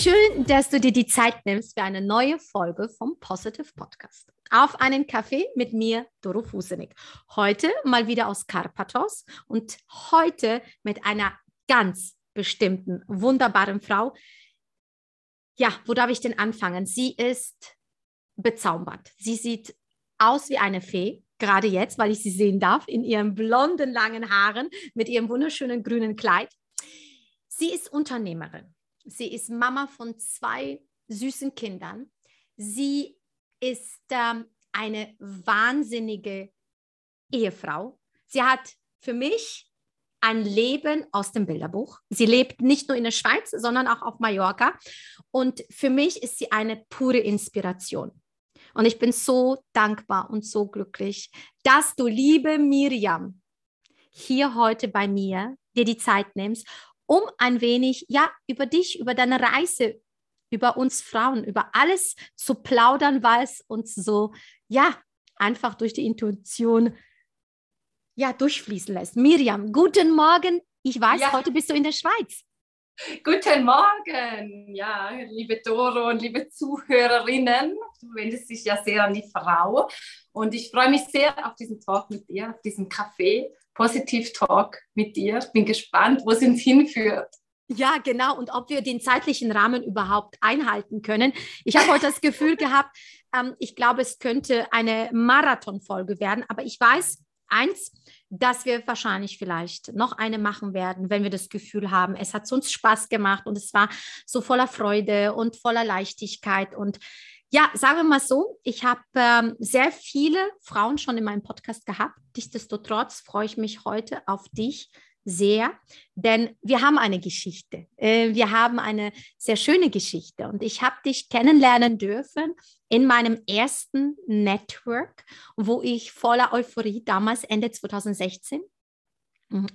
Schön, dass du dir die Zeit nimmst für eine neue Folge vom Positive Podcast. Auf einen Kaffee mit mir, Doro Fusenik. Heute mal wieder aus Karpathos und heute mit einer ganz bestimmten, wunderbaren Frau. Ja, wo darf ich denn anfangen? Sie ist bezaubernd. Sie sieht aus wie eine Fee, gerade jetzt, weil ich sie sehen darf, in ihren blonden, langen Haaren mit ihrem wunderschönen grünen Kleid. Sie ist Unternehmerin. Sie ist Mama von zwei süßen Kindern. Sie ist ähm, eine wahnsinnige Ehefrau. Sie hat für mich ein Leben aus dem Bilderbuch. Sie lebt nicht nur in der Schweiz, sondern auch auf Mallorca. Und für mich ist sie eine pure Inspiration. Und ich bin so dankbar und so glücklich, dass du, liebe Miriam, hier heute bei mir dir die Zeit nimmst um ein wenig, ja, über dich, über deine Reise, über uns Frauen, über alles zu plaudern, weil es uns so, ja, einfach durch die Intuition, ja, durchfließen lässt. Miriam, guten Morgen. Ich weiß, ja. heute bist du in der Schweiz. Guten Morgen, ja, liebe Doro und liebe Zuhörerinnen. Du wendest dich ja sehr an die Frau. Und ich freue mich sehr auf diesen Talk mit dir, auf diesen Kaffee. Positiv Talk mit dir. Bin gespannt, wo es uns hinführt. Ja, genau. Und ob wir den zeitlichen Rahmen überhaupt einhalten können. Ich habe heute das Gefühl gehabt, ähm, ich glaube, es könnte eine Marathonfolge werden. Aber ich weiß eins, dass wir wahrscheinlich vielleicht noch eine machen werden, wenn wir das Gefühl haben, es hat uns Spaß gemacht und es war so voller Freude und voller Leichtigkeit und ja, sagen wir mal so, ich habe ähm, sehr viele Frauen schon in meinem Podcast gehabt. Nichtsdestotrotz freue ich mich heute auf dich sehr, denn wir haben eine Geschichte. Äh, wir haben eine sehr schöne Geschichte und ich habe dich kennenlernen dürfen in meinem ersten Network, wo ich voller Euphorie damals Ende 2016 Mhm,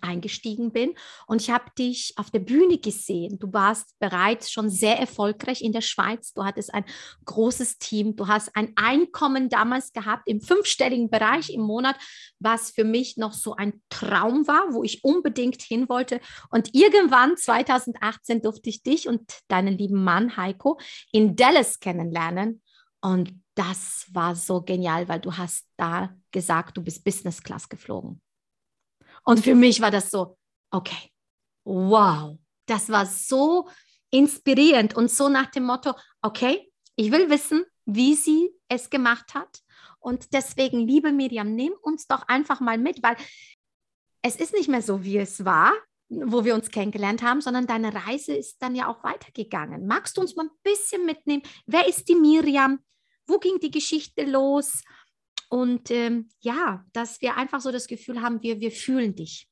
eingestiegen bin. Und ich habe dich auf der Bühne gesehen. Du warst bereits schon sehr erfolgreich in der Schweiz. Du hattest ein großes Team. Du hast ein Einkommen damals gehabt im fünfstelligen Bereich im Monat, was für mich noch so ein Traum war, wo ich unbedingt hin wollte. Und irgendwann 2018 durfte ich dich und deinen lieben Mann Heiko in Dallas kennenlernen. Und das war so genial, weil du hast da gesagt, du bist Business Class geflogen. Und für mich war das so, okay, wow, das war so inspirierend und so nach dem Motto, okay, ich will wissen, wie sie es gemacht hat. Und deswegen, liebe Miriam, nimm uns doch einfach mal mit, weil es ist nicht mehr so, wie es war, wo wir uns kennengelernt haben, sondern deine Reise ist dann ja auch weitergegangen. Magst du uns mal ein bisschen mitnehmen? Wer ist die Miriam? Wo ging die Geschichte los? Und ähm, ja, dass wir einfach so das Gefühl haben, wir, wir fühlen dich.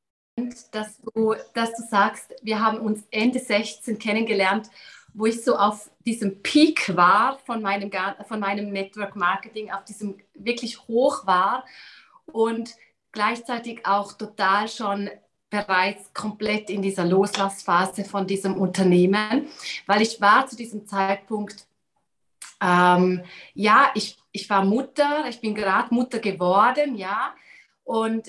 Dass du, dass du sagst, wir haben uns Ende 16 kennengelernt, wo ich so auf diesem Peak war von meinem, von meinem Network Marketing, auf diesem wirklich hoch war und gleichzeitig auch total schon bereits komplett in dieser Loslassphase von diesem Unternehmen, weil ich war zu diesem Zeitpunkt ähm, ja, ich, ich war Mutter, ich bin gerade Mutter geworden, ja. Und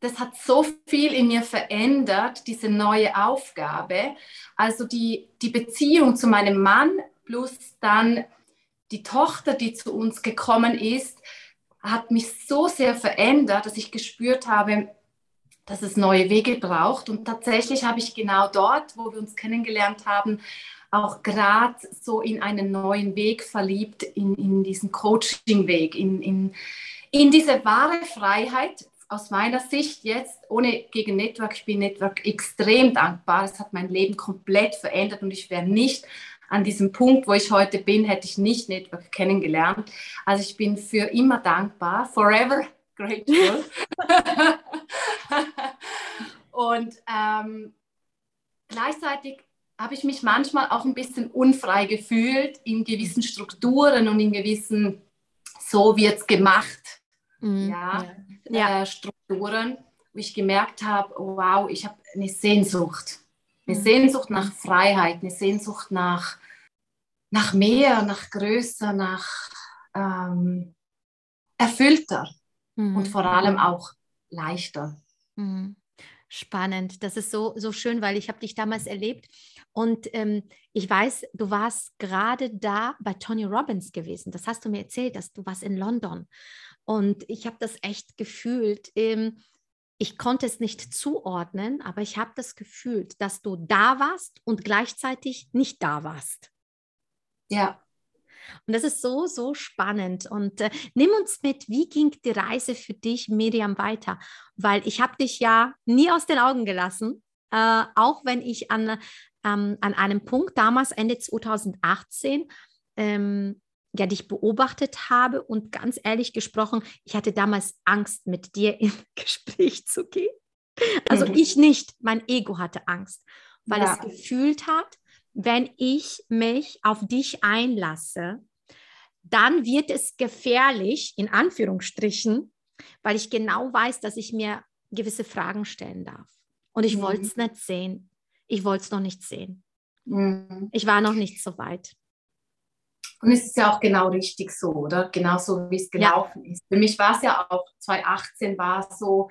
das hat so viel in mir verändert, diese neue Aufgabe. Also die, die Beziehung zu meinem Mann plus dann die Tochter, die zu uns gekommen ist, hat mich so sehr verändert, dass ich gespürt habe, dass es neue Wege braucht. Und tatsächlich habe ich genau dort, wo wir uns kennengelernt haben, auch gerade so in einen neuen Weg verliebt, in, in diesen Coaching-Weg, in, in, in diese wahre Freiheit. Aus meiner Sicht jetzt, ohne gegen Network, ich bin Network extrem dankbar. Es hat mein Leben komplett verändert und ich wäre nicht an diesem Punkt, wo ich heute bin, hätte ich nicht Network kennengelernt. Also ich bin für immer dankbar, forever grateful. und ähm, gleichzeitig habe ich mich manchmal auch ein bisschen unfrei gefühlt in gewissen Strukturen und in gewissen, so wird es gemacht, mhm. ja, ja. Äh, Strukturen, wo ich gemerkt habe, wow, ich habe eine Sehnsucht. Eine mhm. Sehnsucht nach Freiheit, eine Sehnsucht nach, nach mehr, nach größer, nach ähm, erfüllter mhm. und vor allem auch leichter. Mhm. Spannend, das ist so, so schön, weil ich habe dich damals erlebt Und ähm, ich weiß, du warst gerade da bei Tony Robbins gewesen. Das hast du mir erzählt, dass du warst in London. Und ich habe das echt gefühlt. Ähm, ich konnte es nicht zuordnen, aber ich habe das gefühlt, dass du da warst und gleichzeitig nicht da warst. Ja. Und das ist so, so spannend. Und äh, nimm uns mit, wie ging die Reise für dich, Miriam, weiter? Weil ich habe dich ja nie aus den Augen gelassen, äh, auch wenn ich an, ähm, an einem Punkt damals, Ende 2018, ähm, ja, dich beobachtet habe und ganz ehrlich gesprochen, ich hatte damals Angst, mit dir in Gespräch zu gehen. Also mhm. ich nicht, mein Ego hatte Angst, weil ja. es gefühlt hat, wenn ich mich auf dich einlasse, dann wird es gefährlich, in Anführungsstrichen, weil ich genau weiß, dass ich mir gewisse Fragen stellen darf. Und ich mhm. wollte es nicht sehen. Ich wollte es noch nicht sehen. Mhm. Ich war noch nicht so weit. Und es ist ja auch genau richtig so, oder? Genauso wie es gelaufen ja. ist. Für mich war es ja auch 2018 war so,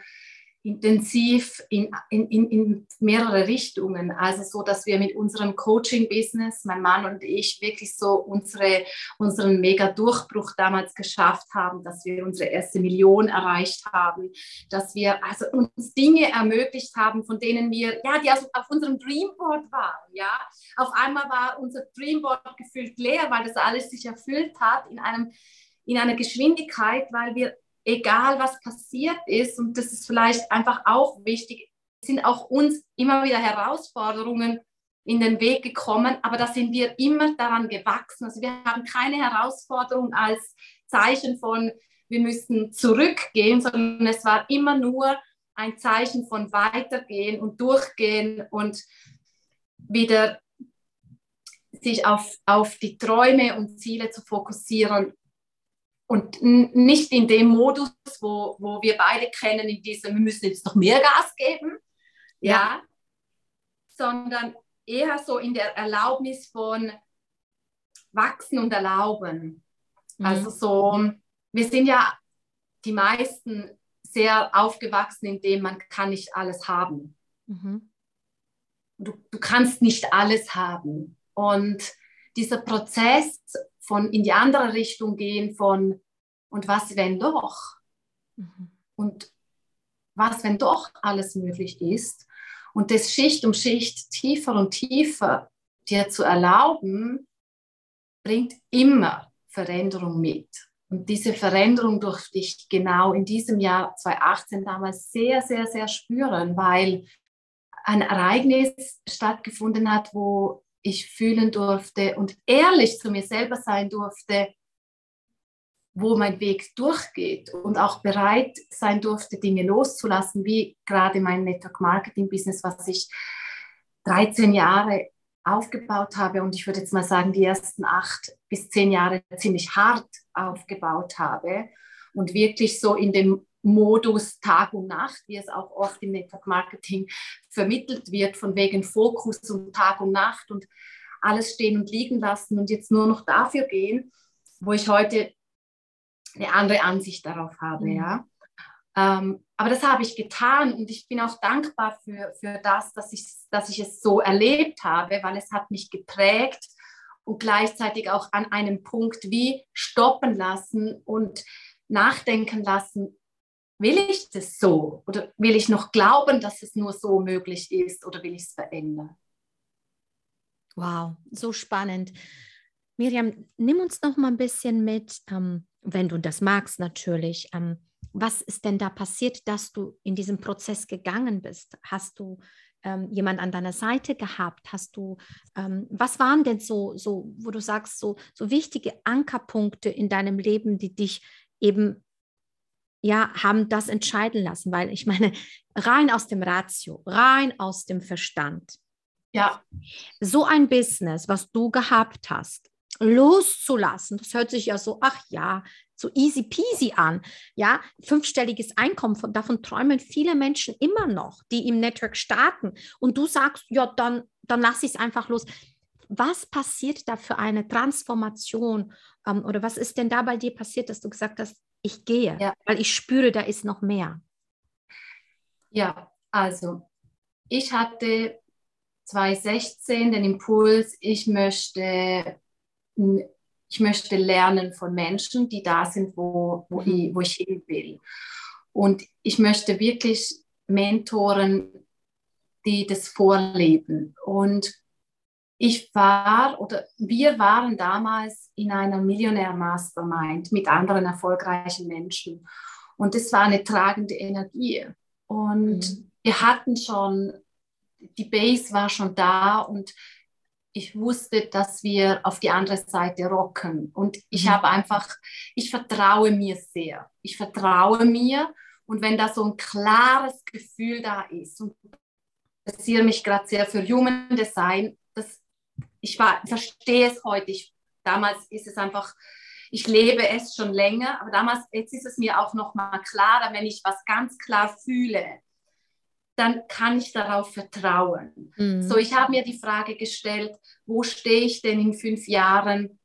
intensiv in, in, in mehrere Richtungen. Also so, dass wir mit unserem Coaching-Business, mein Mann und ich, wirklich so unsere, unseren Mega-Durchbruch damals geschafft haben, dass wir unsere erste Million erreicht haben, dass wir also uns Dinge ermöglicht haben, von denen wir, ja, die auf, auf unserem Dreamboard waren, ja. Auf einmal war unser Dreamboard gefühlt leer, weil das alles sich erfüllt hat in einem in einer Geschwindigkeit, weil wir egal was passiert ist, und das ist vielleicht einfach auch wichtig, sind auch uns immer wieder Herausforderungen in den Weg gekommen, aber da sind wir immer daran gewachsen. Also wir haben keine Herausforderung als Zeichen von, wir müssen zurückgehen, sondern es war immer nur ein Zeichen von weitergehen und durchgehen und wieder sich auf, auf die Träume und Ziele zu fokussieren und nicht in dem Modus, wo, wo wir beide kennen, in diesem, wir müssen jetzt noch mehr Gas geben, ja, ja sondern eher so in der Erlaubnis von wachsen und erlauben. Mhm. Also so, wir sind ja die meisten sehr aufgewachsen, indem man kann nicht alles haben. Mhm. Du, du kannst nicht alles haben. Und dieser Prozess von in die andere Richtung gehen, von und was, wenn doch? Mhm. Und was, wenn doch alles möglich ist? Und das Schicht um Schicht tiefer und tiefer dir zu erlauben, bringt immer Veränderung mit. Und diese Veränderung durfte ich genau in diesem Jahr 2018 damals sehr, sehr, sehr spüren, weil ein Ereignis stattgefunden hat, wo ich fühlen durfte und ehrlich zu mir selber sein durfte, wo mein Weg durchgeht und auch bereit sein durfte, Dinge loszulassen, wie gerade mein Network Marketing Business, was ich 13 Jahre aufgebaut habe und ich würde jetzt mal sagen, die ersten acht bis zehn Jahre ziemlich hart aufgebaut habe und wirklich so in dem Modus Tag und Nacht, wie es auch oft im Network Marketing vermittelt wird, von wegen Fokus und Tag und Nacht und alles stehen und liegen lassen und jetzt nur noch dafür gehen, wo ich heute eine andere Ansicht darauf habe, mhm. ja. Ähm, aber das habe ich getan und ich bin auch dankbar für, für das, dass ich, dass ich es so erlebt habe, weil es hat mich geprägt und gleichzeitig auch an einem Punkt wie stoppen lassen und nachdenken lassen, will ich das so oder will ich noch glauben, dass es nur so möglich ist oder will ich es verändern? Wow, so spannend. Miriam, nimm uns noch mal ein bisschen mit, ähm, wenn du das magst natürlich. Ähm, was ist denn da passiert, dass du in diesem Prozess gegangen bist? Hast du ähm, jemand an deiner Seite gehabt? Hast du, ähm, was waren denn so, so, wo du sagst, so, so wichtige Ankerpunkte in deinem Leben, die dich eben ja, haben das entscheiden lassen, weil ich meine, rein aus dem Ratio, rein aus dem Verstand. Ja. So ein Business, was du gehabt hast, loszulassen, das hört sich ja so, ach ja, so easy peasy an. Ja, fünfstelliges Einkommen, von, davon träumen viele Menschen immer noch, die im Network starten. Und du sagst, ja, dann, dann lass ich es einfach los. Was passiert da für eine Transformation? Ähm, oder was ist denn da bei dir passiert, dass du gesagt hast, ich gehe, ja. weil ich spüre, da ist noch mehr. Ja, also ich hatte 2016 den Impuls, ich möchte, ich möchte lernen von Menschen, die da sind, wo, wo, mhm. ich, wo ich hin will. Und ich möchte wirklich Mentoren, die das vorleben. Und ich war oder wir waren damals in einer Millionär-Mastermind mit anderen erfolgreichen Menschen. Und es war eine tragende Energie. Und mhm. wir hatten schon, die Base war schon da und ich wusste, dass wir auf die andere Seite rocken. Und ich mhm. habe einfach, ich vertraue mir sehr. Ich vertraue mir. Und wenn da so ein klares Gefühl da ist, und ich interessiere mich gerade sehr für Human Design, das, ich war, verstehe es heute. Ich, damals ist es einfach, ich lebe es schon länger, aber damals, jetzt ist es mir auch noch mal klarer, wenn ich was ganz klar fühle, dann kann ich darauf vertrauen. Mhm. So, ich habe mir die Frage gestellt, wo stehe ich denn in fünf Jahren,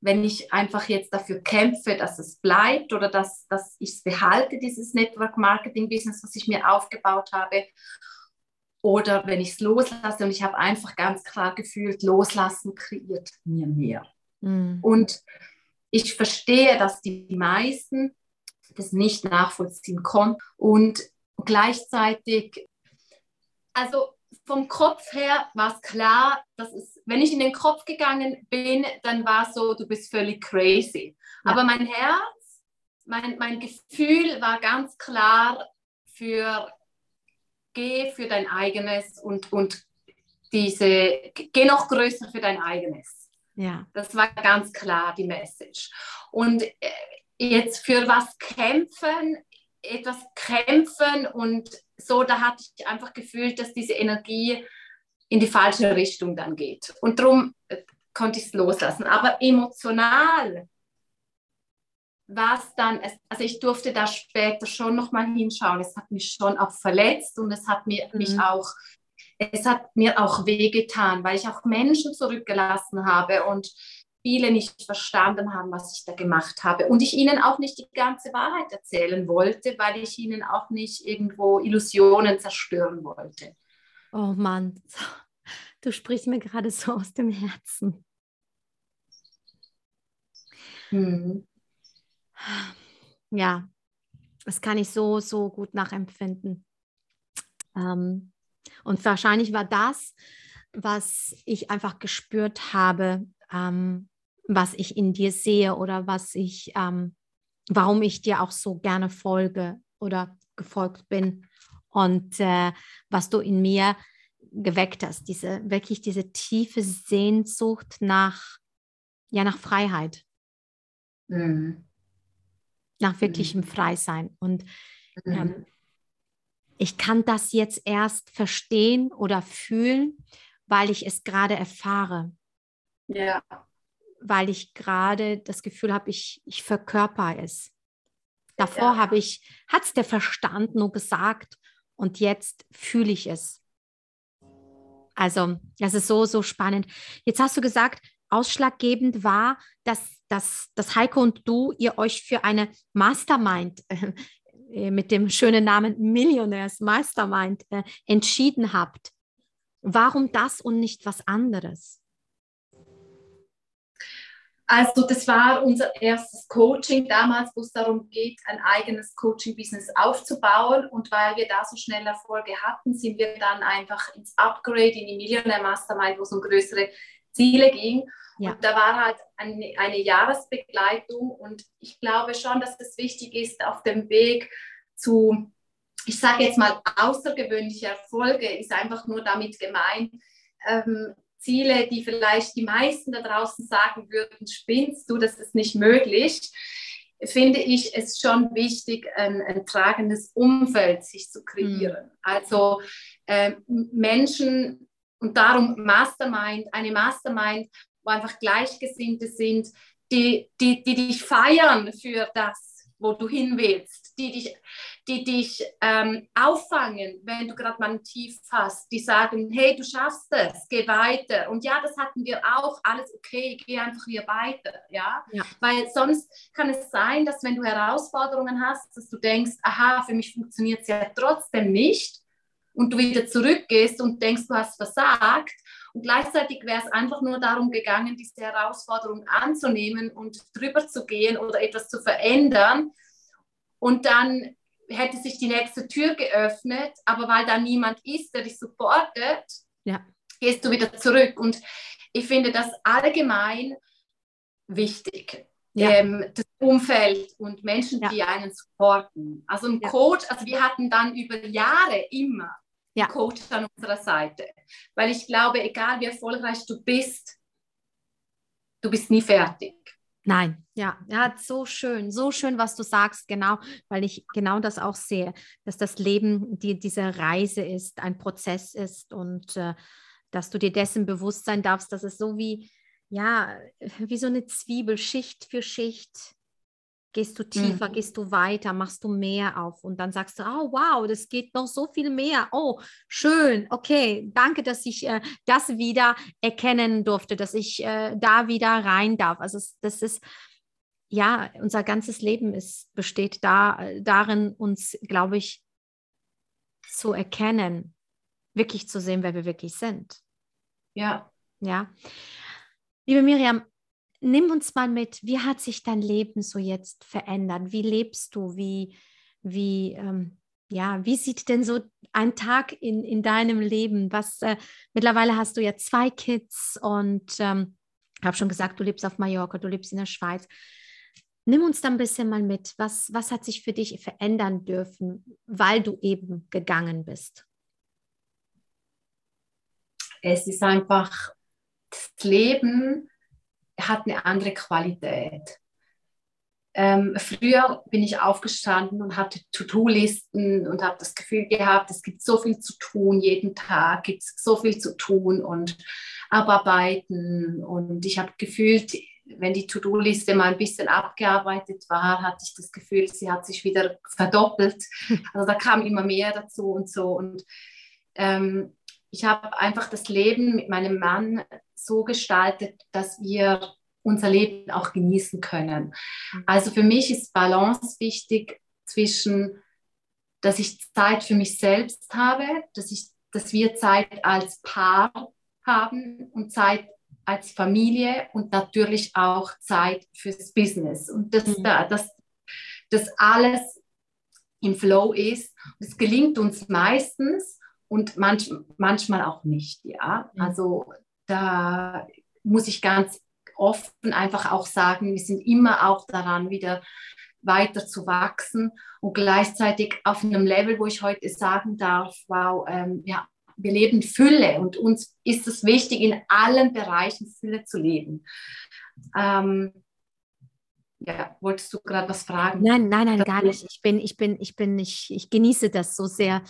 wenn ich einfach jetzt dafür kämpfe, dass es bleibt oder dass, dass ich es behalte, dieses Network Marketing Business, was ich mir aufgebaut habe. Oder wenn ich es loslasse und ich habe einfach ganz klar gefühlt, loslassen kreiert mir mehr. Mhm. Und ich verstehe, dass die meisten das nicht nachvollziehen konnten und gleichzeitig, also vom Kopf her war es klar, dass es, wenn ich in den Kopf gegangen bin, dann war es so, du bist völlig crazy. Ja. Aber mein Herz, mein, mein Gefühl war ganz klar für, geh für dein eigenes und, und diese, geh noch größer für dein eigenes. Ja. Das war ganz klar die Message. Und äh, jetzt für was kämpfen, etwas kämpfen und so, da hatte ich einfach gefühlt, dass diese Energie in die falsche Richtung dann geht. Und darum äh, konnte ich es loslassen. Aber emotional war es dann, also ich durfte da später schon nochmal hinschauen. Es hat mich schon auch verletzt und es hat mir, mhm. mich auch es hat mir auch wehgetan, weil ich auch Menschen zurückgelassen habe und viele nicht verstanden haben, was ich da gemacht habe. Und ich ihnen auch nicht die ganze Wahrheit erzählen wollte, weil ich ihnen auch nicht irgendwo Illusionen zerstören wollte. Oh Mann, du sprichst mir gerade so aus dem Herzen. Hm. Ja, das kann ich so, so gut nachempfinden. Ähm, und wahrscheinlich war das, was ich einfach gespürt habe, ähm, was ich in dir sehe oder was ich, ähm, warum ich dir auch so gerne folge oder gefolgt bin und äh, was du in mir geweckt hast, diese wirklich diese tiefe Sehnsucht nach ja nach Freiheit, mhm. Nach wirklichem mhm. Freisein und mhm. ähm, ich kann das jetzt erst verstehen oder fühlen, weil ich es gerade erfahre. Ja. Weil ich gerade das Gefühl habe, ich, ich verkörper es. Davor ja. habe ich, hat es der Verstand nur gesagt und jetzt fühle ich es. Also, das ist so, so spannend. Jetzt hast du gesagt, ausschlaggebend war, dass, dass, dass Heiko und du, ihr euch für eine Mastermind äh, mit dem schönen Namen Millionaires Mastermind äh, entschieden habt. Warum das und nicht was anderes? Also das war unser erstes Coaching damals, wo es darum geht, ein eigenes Coaching-Business aufzubauen. Und weil wir da so schnell Erfolge hatten, sind wir dann einfach ins Upgrade in die Millionaire Mastermind, wo es um größere Ziele ging. Ja. Und da war halt eine, eine Jahresbegleitung und ich glaube schon, dass es wichtig ist, auf dem Weg zu, ich sage jetzt mal, außergewöhnliche Erfolge, ist einfach nur damit gemeint, ähm, Ziele, die vielleicht die meisten da draußen sagen würden, spinnst du, das ist nicht möglich, finde ich es schon wichtig, ein, ein tragendes Umfeld sich zu kreieren. Mhm. Also äh, Menschen und darum Mastermind, eine Mastermind wo einfach Gleichgesinnte sind, die, die, die dich feiern für das, wo du hin willst, die dich, die dich ähm, auffangen, wenn du gerade mal ein Tief hast, die sagen, hey, du schaffst es, geh weiter. Und ja, das hatten wir auch, alles okay, geh einfach hier weiter, ja? ja. Weil sonst kann es sein, dass wenn du Herausforderungen hast, dass du denkst, aha, für mich funktioniert es ja trotzdem nicht und du wieder zurückgehst und denkst, du hast versagt. Und gleichzeitig wäre es einfach nur darum gegangen, diese Herausforderung anzunehmen und drüber zu gehen oder etwas zu verändern. Und dann hätte sich die nächste Tür geöffnet, aber weil da niemand ist, der dich supportet, ja. gehst du wieder zurück. Und ich finde das allgemein wichtig. Ja. Ähm, das Umfeld und Menschen, ja. die einen supporten. Also ein. Coach, also wir hatten dann über Jahre immer ja. Coach an unserer Seite. Weil ich glaube, egal wie erfolgreich du bist, du bist nie fertig. Nein, ja, ja, so schön, so schön, was du sagst, genau, weil ich genau das auch sehe, dass das Leben die, diese Reise ist, ein Prozess ist und äh, dass du dir dessen bewusst sein darfst, dass es so wie, ja, wie so eine Zwiebel, Schicht für Schicht Gehst du tiefer, mhm. gehst du weiter, machst du mehr auf und dann sagst du, oh wow, das geht noch so viel mehr. Oh, schön, okay, danke, dass ich äh, das wieder erkennen durfte, dass ich äh, da wieder rein darf. Also das ist, ja, unser ganzes Leben ist, besteht da, äh, darin, uns, glaube ich, zu erkennen, wirklich zu sehen, wer wir wirklich sind. Ja. Ja. Liebe Miriam, nimm uns mal mit, wie hat sich dein Leben so jetzt verändert? Wie lebst du? Wie, wie, ähm, ja, wie sieht denn so ein Tag in, in deinem Leben? Was, äh, mittlerweile hast du ja zwei Kids und ähm, habe schon gesagt, du lebst auf Mallorca, du lebst in der Schweiz. Nimm uns da ein bisschen mal mit. Was, was hat sich für dich verändern dürfen, weil du eben gegangen bist? Es ist einfach das Leben hat eine andere Qualität. Ähm, früher bin ich aufgestanden und hatte To-Do-Listen und habe das Gefühl gehabt, es gibt so viel zu tun, jeden Tag gibt es so viel zu tun und abarbeiten. Und ich habe gefühlt, wenn die To-Do-Liste mal ein bisschen abgearbeitet war, hatte ich das Gefühl, sie hat sich wieder verdoppelt. Also da kam immer mehr dazu und so. Und ähm, ich habe einfach das Leben mit meinem Mann so gestaltet, dass wir unser Leben auch genießen können. Also für mich ist Balance wichtig zwischen, dass ich Zeit für mich selbst habe, dass, ich, dass wir Zeit als Paar haben und Zeit als Familie und natürlich auch Zeit fürs Business. Und dass, mhm. dass das alles im Flow ist. Es gelingt uns meistens und manch, manchmal auch nicht. Ja? Mhm. Also da muss ich ganz offen einfach auch sagen, wir sind immer auch daran, wieder weiter zu wachsen und gleichzeitig auf einem Level, wo ich heute sagen darf, wow, ähm, ja, wir leben Fülle und uns ist es wichtig, in allen Bereichen Fülle zu leben. Ähm, ja, wolltest du gerade was fragen? Nein, nein, nein, gar nicht. Ich bin, ich bin, ich bin nicht, ich genieße das so sehr.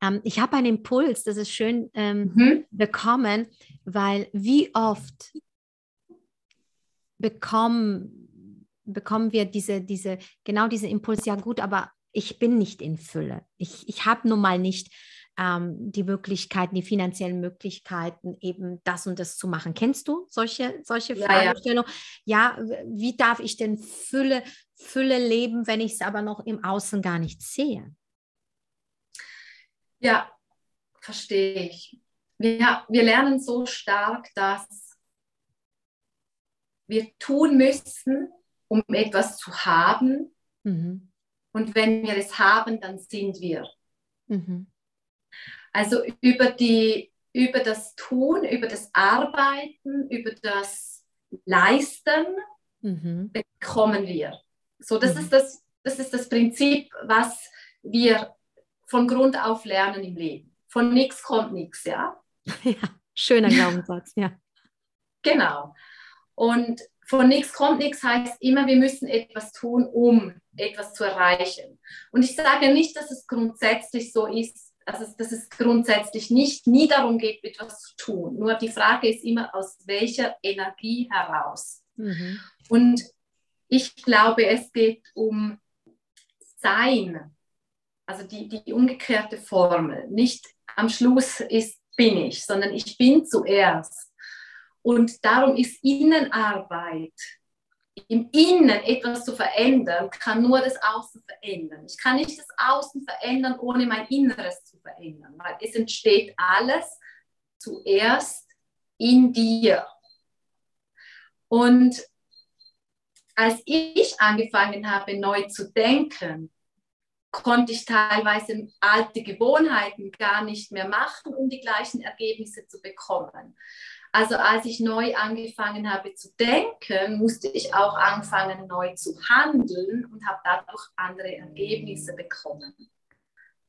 Ähm, ich habe einen Impuls, das ist schön ähm, mhm. bekommen, weil wie oft bekommen, bekommen wir diese, diese, genau diese Impuls, ja gut, aber ich bin nicht in Fülle. Ich, ich habe nun mal nicht ähm, die Möglichkeiten, die finanziellen Möglichkeiten, eben das und das zu machen. Kennst du solche, solche ja, Fragestellungen? Ja. ja, wie darf ich denn Fülle, Fülle leben, wenn ich es aber noch im Außen gar nicht sehe? Ja, verstehe ich. Wir, wir lernen so stark, dass wir tun müssen, um etwas zu haben. Mhm. Und wenn wir es haben, dann sind wir. Mhm. Also über, die, über das Tun, über das Arbeiten, über das Leisten mhm. bekommen wir. So, das, mhm. ist das, das ist das Prinzip, was wir von Grund auf lernen im Leben. Von nichts kommt nichts, ja? Ja, schöner Glaubenssatz, ja. Genau. Und von nichts kommt nichts heißt immer, wir müssen etwas tun, um etwas zu erreichen. Und ich sage nicht, dass es grundsätzlich so ist, also dass es grundsätzlich nicht nie darum geht, etwas zu tun. Nur die Frage ist immer, aus welcher Energie heraus. Mhm. Und ich glaube, es geht um Sein, also die, die umgekehrte Formel. Nicht am Schluss ist bin ich, sondern ich bin zuerst. Und darum ist Innenarbeit im Innen etwas zu verändern, kann nur das Außen verändern. Ich kann nicht das Außen verändern, ohne mein Inneres zu verändern, weil es entsteht alles zuerst in dir. Und als ich angefangen habe, neu zu denken, konnte ich teilweise alte Gewohnheiten gar nicht mehr machen, um die gleichen Ergebnisse zu bekommen. Also als ich neu angefangen habe zu denken, musste ich auch anfangen, neu zu handeln und habe dadurch andere Ergebnisse bekommen.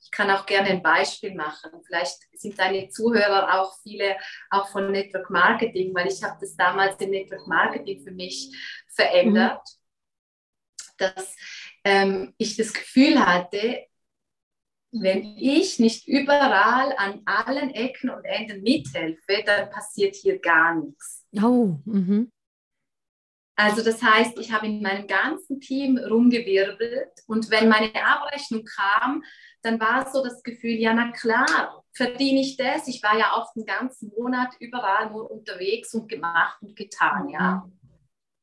Ich kann auch gerne ein Beispiel machen. Vielleicht sind deine Zuhörer auch viele auch von Network Marketing, weil ich habe das damals im Network Marketing für mich verändert, mhm. dass ähm, ich das Gefühl hatte, wenn ich nicht überall an allen Ecken und Enden mithelfe, dann passiert hier gar nichts. Oh, mhm. Also das heißt, ich habe in meinem ganzen Team rumgewirbelt und wenn meine Abrechnung kam, dann war so das Gefühl, ja na klar, verdiene ich das. Ich war ja auch den ganzen Monat überall nur unterwegs und gemacht und getan, ja. Mhm.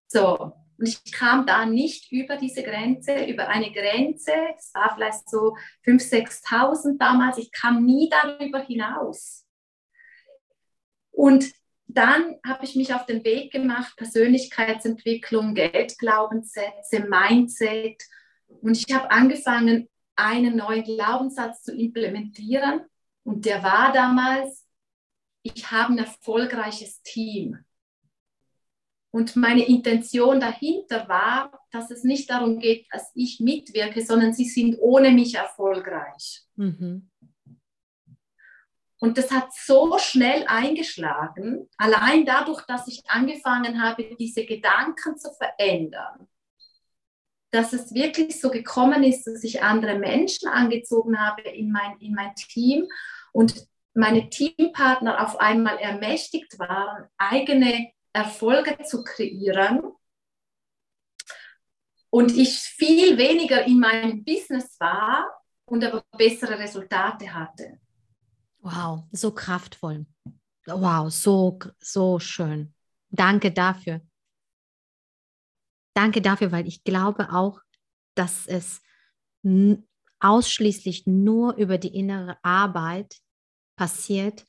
So, und ich kam da nicht über diese Grenze, über eine Grenze, es war vielleicht so 5.000, 6.000 damals, ich kam nie darüber hinaus. Und dann habe ich mich auf den Weg gemacht, Persönlichkeitsentwicklung, Geldglaubenssätze, Mindset. Und ich habe angefangen, einen neuen Glaubenssatz zu implementieren. Und der war damals, ich habe ein erfolgreiches Team. Und meine Intention dahinter war, dass es nicht darum geht, dass ich mitwirke, sondern sie sind ohne mich erfolgreich. Mhm. Und das hat so schnell eingeschlagen, allein dadurch, dass ich angefangen habe, diese Gedanken zu verändern, dass es wirklich so gekommen ist, dass ich andere Menschen angezogen habe in mein, in mein Team und meine Teampartner auf einmal ermächtigt waren, eigene Erfolge zu kreieren und ich viel weniger in meinem Business war und aber bessere Resultate hatte. Wow, so kraftvoll. Wow, so, so schön. Danke dafür. Danke dafür, weil ich glaube auch, dass es ausschließlich nur über die innere Arbeit passiert,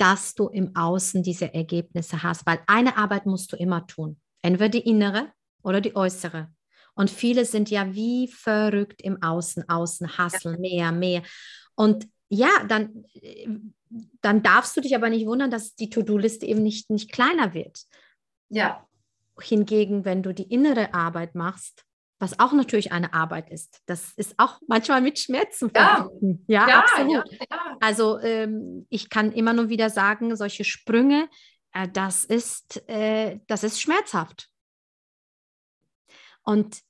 dass du im Außen diese Ergebnisse hast, weil eine Arbeit musst du immer tun, entweder die innere oder die äußere. Und viele sind ja wie verrückt im Außen, außen, hasseln, mehr, mehr. Und ja, dann, dann darfst du dich aber nicht wundern, dass die To-Do-Liste eben nicht, nicht kleiner wird. Ja. Hingegen, wenn du die innere Arbeit machst, was auch natürlich eine Arbeit ist. Das ist auch manchmal mit Schmerzen verbunden. Ja, ja, ja absolut. Ja, also ähm, ich kann immer nur wieder sagen, solche Sprünge, äh, das, ist, äh, das ist schmerzhaft. Und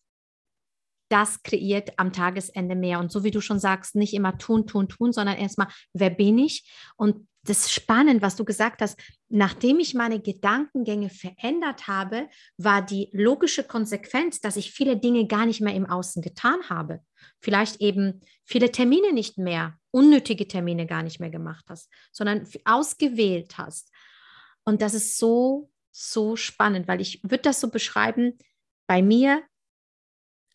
das kreiert am Tagesende mehr. Und so wie du schon sagst, nicht immer tun, tun, tun, sondern erstmal, wer bin ich? Und das ist spannend, was du gesagt hast. Nachdem ich meine Gedankengänge verändert habe, war die logische Konsequenz, dass ich viele Dinge gar nicht mehr im Außen getan habe. Vielleicht eben viele Termine nicht mehr, unnötige Termine gar nicht mehr gemacht hast, sondern ausgewählt hast. Und das ist so, so spannend, weil ich würde das so beschreiben, bei mir,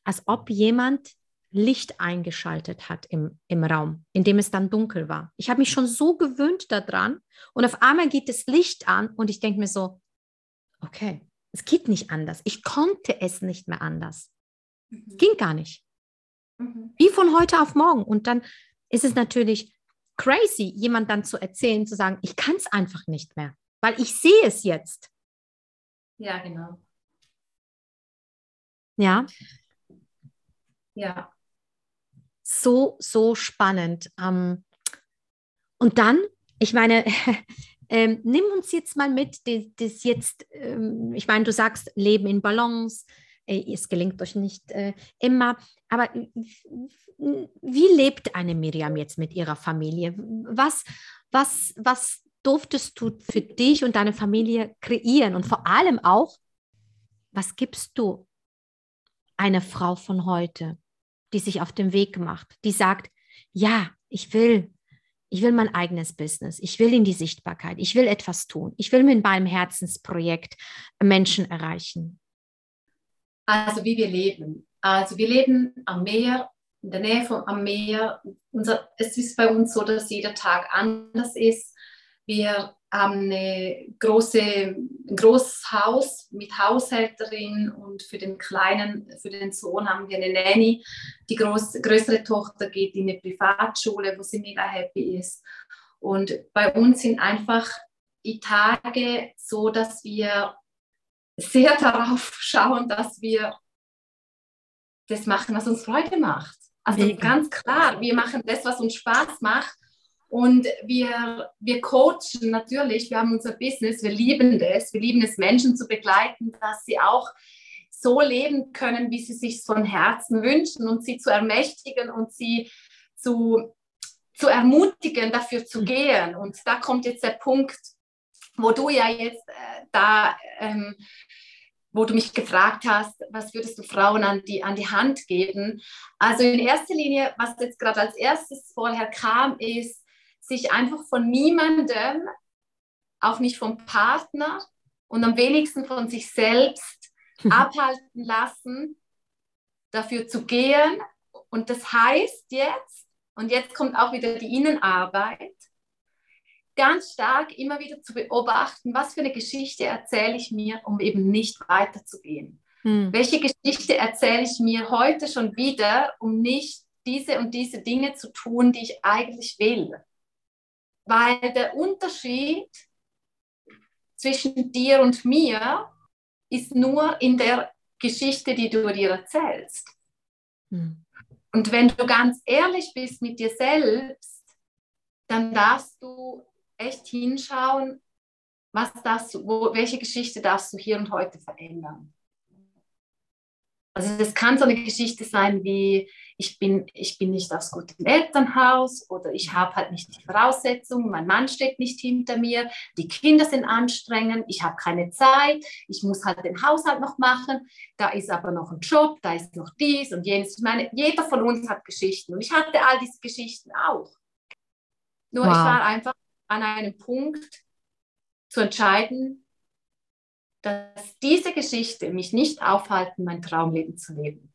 als ob jemand Licht eingeschaltet hat im, im Raum, in dem es dann dunkel war. Ich habe mich schon so gewöhnt daran und auf einmal geht das Licht an und ich denke mir so, okay, es geht nicht anders. Ich konnte es nicht mehr anders. Mhm. Es ging gar nicht. Mhm. Wie von heute auf morgen. Und dann ist es natürlich crazy, jemand dann zu erzählen, zu sagen, ich kann es einfach nicht mehr, weil ich sehe es jetzt. Ja, genau. Ja. Ja so, so spannend. Ähm, und dann, ich meine, ähm, nimm uns jetzt mal mit, das, jetzt, ähm, ich meine, du sagst Leben in Balance, äh, es gelingt euch nicht äh, immer, aber wie lebt eine Miriam jetzt mit ihrer Familie? Was, was, was durftest du für dich und deine Familie kreieren? Und vor allem auch, was gibst du einer Frau von heute? Die sich auf den Weg macht, die sagt, ja, ich will, ich will mein eigenes Business, ich will in die Sichtbarkeit, ich will etwas tun, ich will mit meinem Herzensprojekt Menschen erreichen. Also wie wir leben. Also wir leben am Meer, in der Nähe vom, am Meer. Unser, es ist bei uns so, dass jeder Tag anders ist. Wir eine große, ein großes Haus mit Haushälterin und für den kleinen, für den Sohn haben wir eine Nanny. Die groß, größere Tochter geht in eine Privatschule, wo sie mega happy ist. Und bei uns sind einfach die Tage so, dass wir sehr darauf schauen, dass wir das machen, was uns Freude macht. Also ganz klar, wir machen das, was uns Spaß macht. Und wir, wir coachen natürlich, wir haben unser Business, wir lieben das, wir lieben es, Menschen zu begleiten, dass sie auch so leben können, wie sie sich von Herzen wünschen und sie zu ermächtigen und sie zu, zu ermutigen, dafür zu mhm. gehen. Und da kommt jetzt der Punkt, wo du ja jetzt äh, da, ähm, wo du mich gefragt hast, was würdest du Frauen an die, an die Hand geben? Also in erster Linie, was jetzt gerade als erstes vorher kam, ist, sich einfach von niemandem, auch nicht vom Partner und am wenigsten von sich selbst abhalten lassen, dafür zu gehen. Und das heißt jetzt, und jetzt kommt auch wieder die Innenarbeit, ganz stark immer wieder zu beobachten, was für eine Geschichte erzähle ich mir, um eben nicht weiterzugehen. Hm. Welche Geschichte erzähle ich mir heute schon wieder, um nicht diese und diese Dinge zu tun, die ich eigentlich will? Weil der Unterschied zwischen dir und mir ist nur in der Geschichte, die du dir erzählst. Hm. Und wenn du ganz ehrlich bist mit dir selbst, dann darfst du echt hinschauen, was darfst du, wo, welche Geschichte darfst du hier und heute verändern. Also das kann so eine Geschichte sein wie, ich bin, ich bin nicht aus gutem Elternhaus oder ich habe halt nicht die Voraussetzungen, mein Mann steht nicht hinter mir, die Kinder sind anstrengend, ich habe keine Zeit, ich muss halt den Haushalt noch machen, da ist aber noch ein Job, da ist noch dies und jenes. Ich meine, jeder von uns hat Geschichten und ich hatte all diese Geschichten auch. Nur wow. ich war einfach an einem Punkt zu entscheiden, dass diese Geschichte mich nicht aufhalten, mein Traumleben zu leben.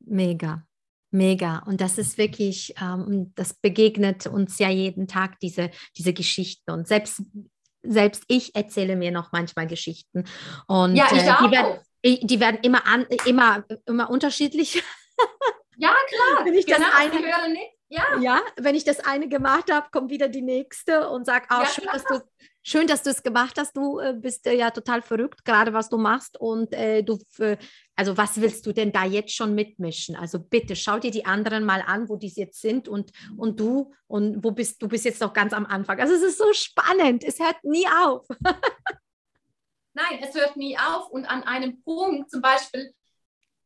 Mega, mega. Und das ist wirklich, ähm, das begegnet uns ja jeden Tag, diese, diese Geschichten. Und selbst, selbst ich erzähle mir noch manchmal Geschichten. Und ja, ich äh, die, werden, die werden immer, an, immer, immer unterschiedlich. Ja, klar. Wenn ich genau, das eine höre nicht. Ja. ja, wenn ich das eine gemacht habe, kommt wieder die nächste und sagt, ah, ja, schön, dass du schön, dass du es gemacht hast. Du äh, bist äh, ja total verrückt, gerade was du machst. Und äh, du, also was willst du denn da jetzt schon mitmischen? Also bitte schau dir die anderen mal an, wo die jetzt sind und, und du und wo bist du bist jetzt noch ganz am Anfang. Also es ist so spannend. Es hört nie auf. Nein, es hört nie auf. Und an einem Punkt, zum Beispiel,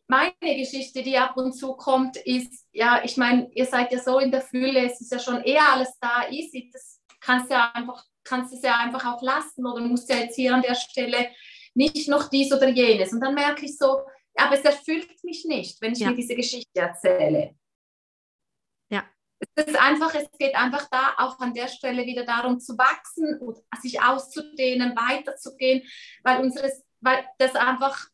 meine Geschichte, die ab und zu kommt, ist, ja, ich meine, ihr seid ja so in der Fülle, es ist ja schon eher alles da, easy, das kannst ja einfach, kannst es ja einfach auch lassen oder musst ja jetzt hier an der Stelle nicht noch dies oder jenes. Und dann merke ich so, aber es erfüllt mich nicht, wenn ich ja. mir diese Geschichte erzähle. Ja. Es ist einfach, es geht einfach da auch an der Stelle wieder darum zu wachsen und sich auszudehnen, weiterzugehen, weil unseres, weil das einfach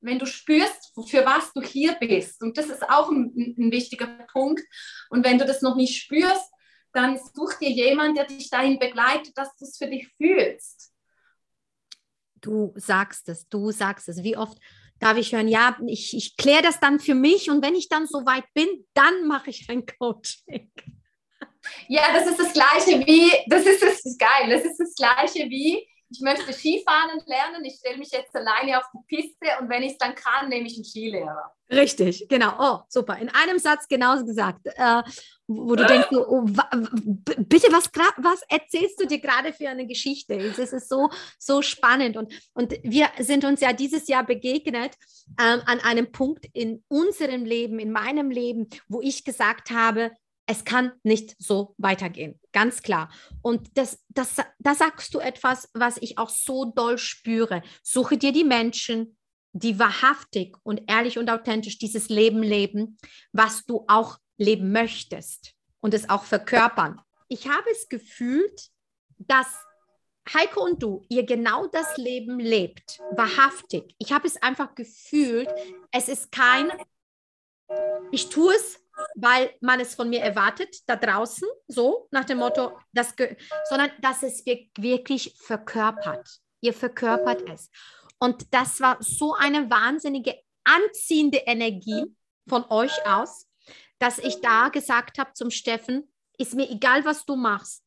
wenn du spürst, für was du hier bist. Und das ist auch ein, ein, wichtiger Punkt. Und wenn du das noch nicht spürst, dann such dir jemand, der dich dahin begleitet, dass du es für dich fühlst. Du sagst es, du sagst es. Wie oft darf ich hören, ja, ich, ich kläre das dann für mich und wenn ich dann so weit bin, dann mache ich ein Coaching. Ja, das ist das Gleiche wie, das ist das ist geil, das ist das Gleiche wie, ich möchte Skifahren lernen, ich stelle mich jetzt alleine auf die Piste und wenn ich es dann kann, nehme ich einen Skilehrer. Richtig, genau. Oh, super. In einem Satz genauso gesagt, äh, wo du denkst, oh, bitte, was, was erzählst du dir gerade für eine Geschichte? Es ist so, so spannend. Und, und wir sind uns ja dieses Jahr begegnet ähm, an einem Punkt in unserem Leben, in meinem Leben, wo ich gesagt habe, es kann nicht so weitergehen, ganz klar. Und das, das, da sagst du etwas, was ich auch so doll spüre. Suche dir die Menschen, die wahrhaftig und ehrlich und authentisch dieses Leben leben, was du auch leben möchtest und es auch verkörpern. Ich habe es gefühlt, dass Heiko und du, ihr genau das Leben lebt, wahrhaftig. Ich habe es einfach gefühlt, es ist kein, ich tue es, weil man es von mir erwartet, da draußen, so nach dem Motto, das sondern dass es wirklich verkörpert. Ihr verkörpert es. Und das war so eine wahnsinnige anziehende Energie von euch aus, dass ich da gesagt habe zum Steffen, ist mir egal, was du machst.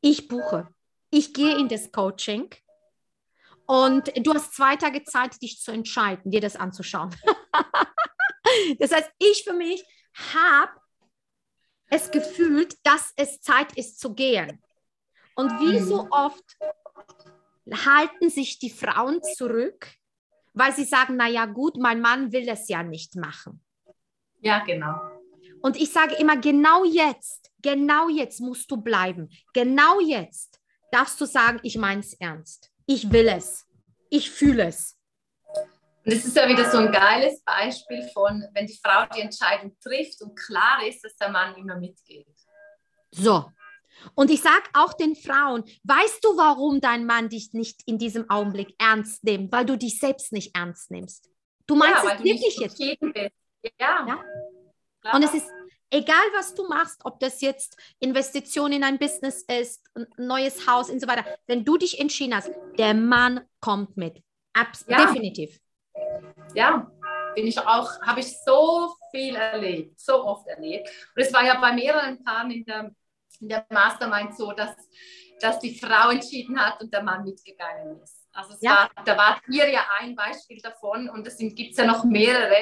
Ich buche. Ich gehe in das Coaching. Und du hast zwei Tage Zeit, dich zu entscheiden, dir das anzuschauen. das heißt, ich für mich habe es gefühlt, dass es Zeit ist zu gehen. Und wie so mhm. oft halten sich die Frauen zurück, weil sie sagen, na ja gut, mein Mann will es ja nicht machen. Ja, genau. Und ich sage immer, genau jetzt, genau jetzt musst du bleiben. Genau jetzt darfst du sagen, ich meine es ernst. Ich will es. Ich fühle es. Und es ist ja wieder so ein geiles Beispiel von, wenn die Frau die Entscheidung trifft und klar ist, dass der Mann immer mitgeht. So, und ich sage auch den Frauen, weißt du, warum dein Mann dich nicht in diesem Augenblick ernst nimmt? Weil du dich selbst nicht ernst nimmst. Du meinst ja, es wirklich jetzt. Ja. ja? Und es ist egal, was du machst, ob das jetzt Investition in ein Business ist, ein neues Haus und so weiter. Wenn du dich entschieden hast, der Mann kommt mit. Abs ja. Definitiv. Ja, bin ich auch, habe ich so viel erlebt, so oft erlebt. Und es war ja bei mehreren Paaren in der in der Mastermind so, dass, dass die Frau entschieden hat und der Mann mitgegangen ist. Also ja. war, da war hier ja ein Beispiel davon und es gibt es ja noch mehrere.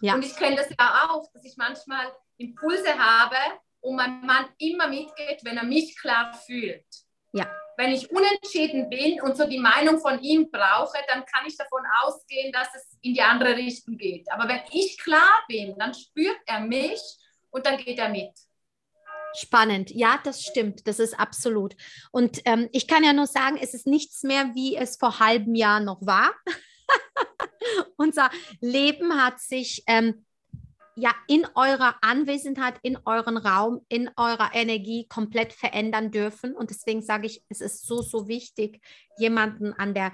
Ja. Und ich kenne das ja auch, dass ich manchmal Impulse habe und mein Mann immer mitgeht, wenn er mich klar fühlt. Ja. Wenn ich unentschieden bin und so die Meinung von ihm brauche, dann kann ich davon ausgehen, dass es in die andere Richtung geht. Aber wenn ich klar bin, dann spürt er mich und dann geht er mit. Spannend, ja, das stimmt, das ist absolut. Und ähm, ich kann ja nur sagen, es ist nichts mehr, wie es vor halbem Jahr noch war. Unser Leben hat sich ähm, ja in eurer Anwesenheit, in euren Raum, in eurer Energie komplett verändern dürfen. Und deswegen sage ich, es ist so, so wichtig, jemanden an der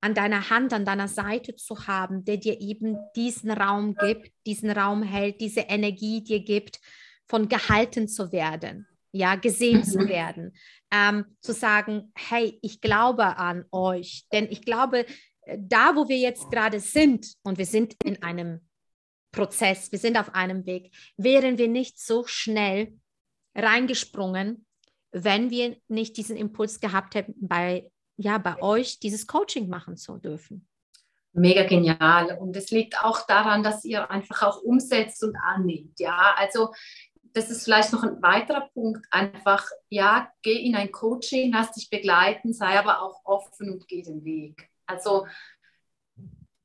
an deiner Hand, an deiner Seite zu haben, der dir eben diesen Raum gibt, diesen Raum hält, diese Energie dir gibt von gehalten zu werden, ja, gesehen zu mhm. werden, ähm, zu sagen, hey, ich glaube an euch, denn ich glaube, äh, da, wo wir jetzt gerade sind, und wir sind in einem Prozess, wir sind auf einem Weg, wären wir nicht so schnell reingesprungen, wenn wir nicht diesen Impuls gehabt hätten, bei, ja, bei euch dieses Coaching machen zu dürfen. Mega genial. Und es liegt auch daran, dass ihr einfach auch umsetzt und annimmt. Ja, also das ist vielleicht noch ein weiterer Punkt, einfach, ja, geh in ein Coaching, lass dich begleiten, sei aber auch offen und geh den Weg. Also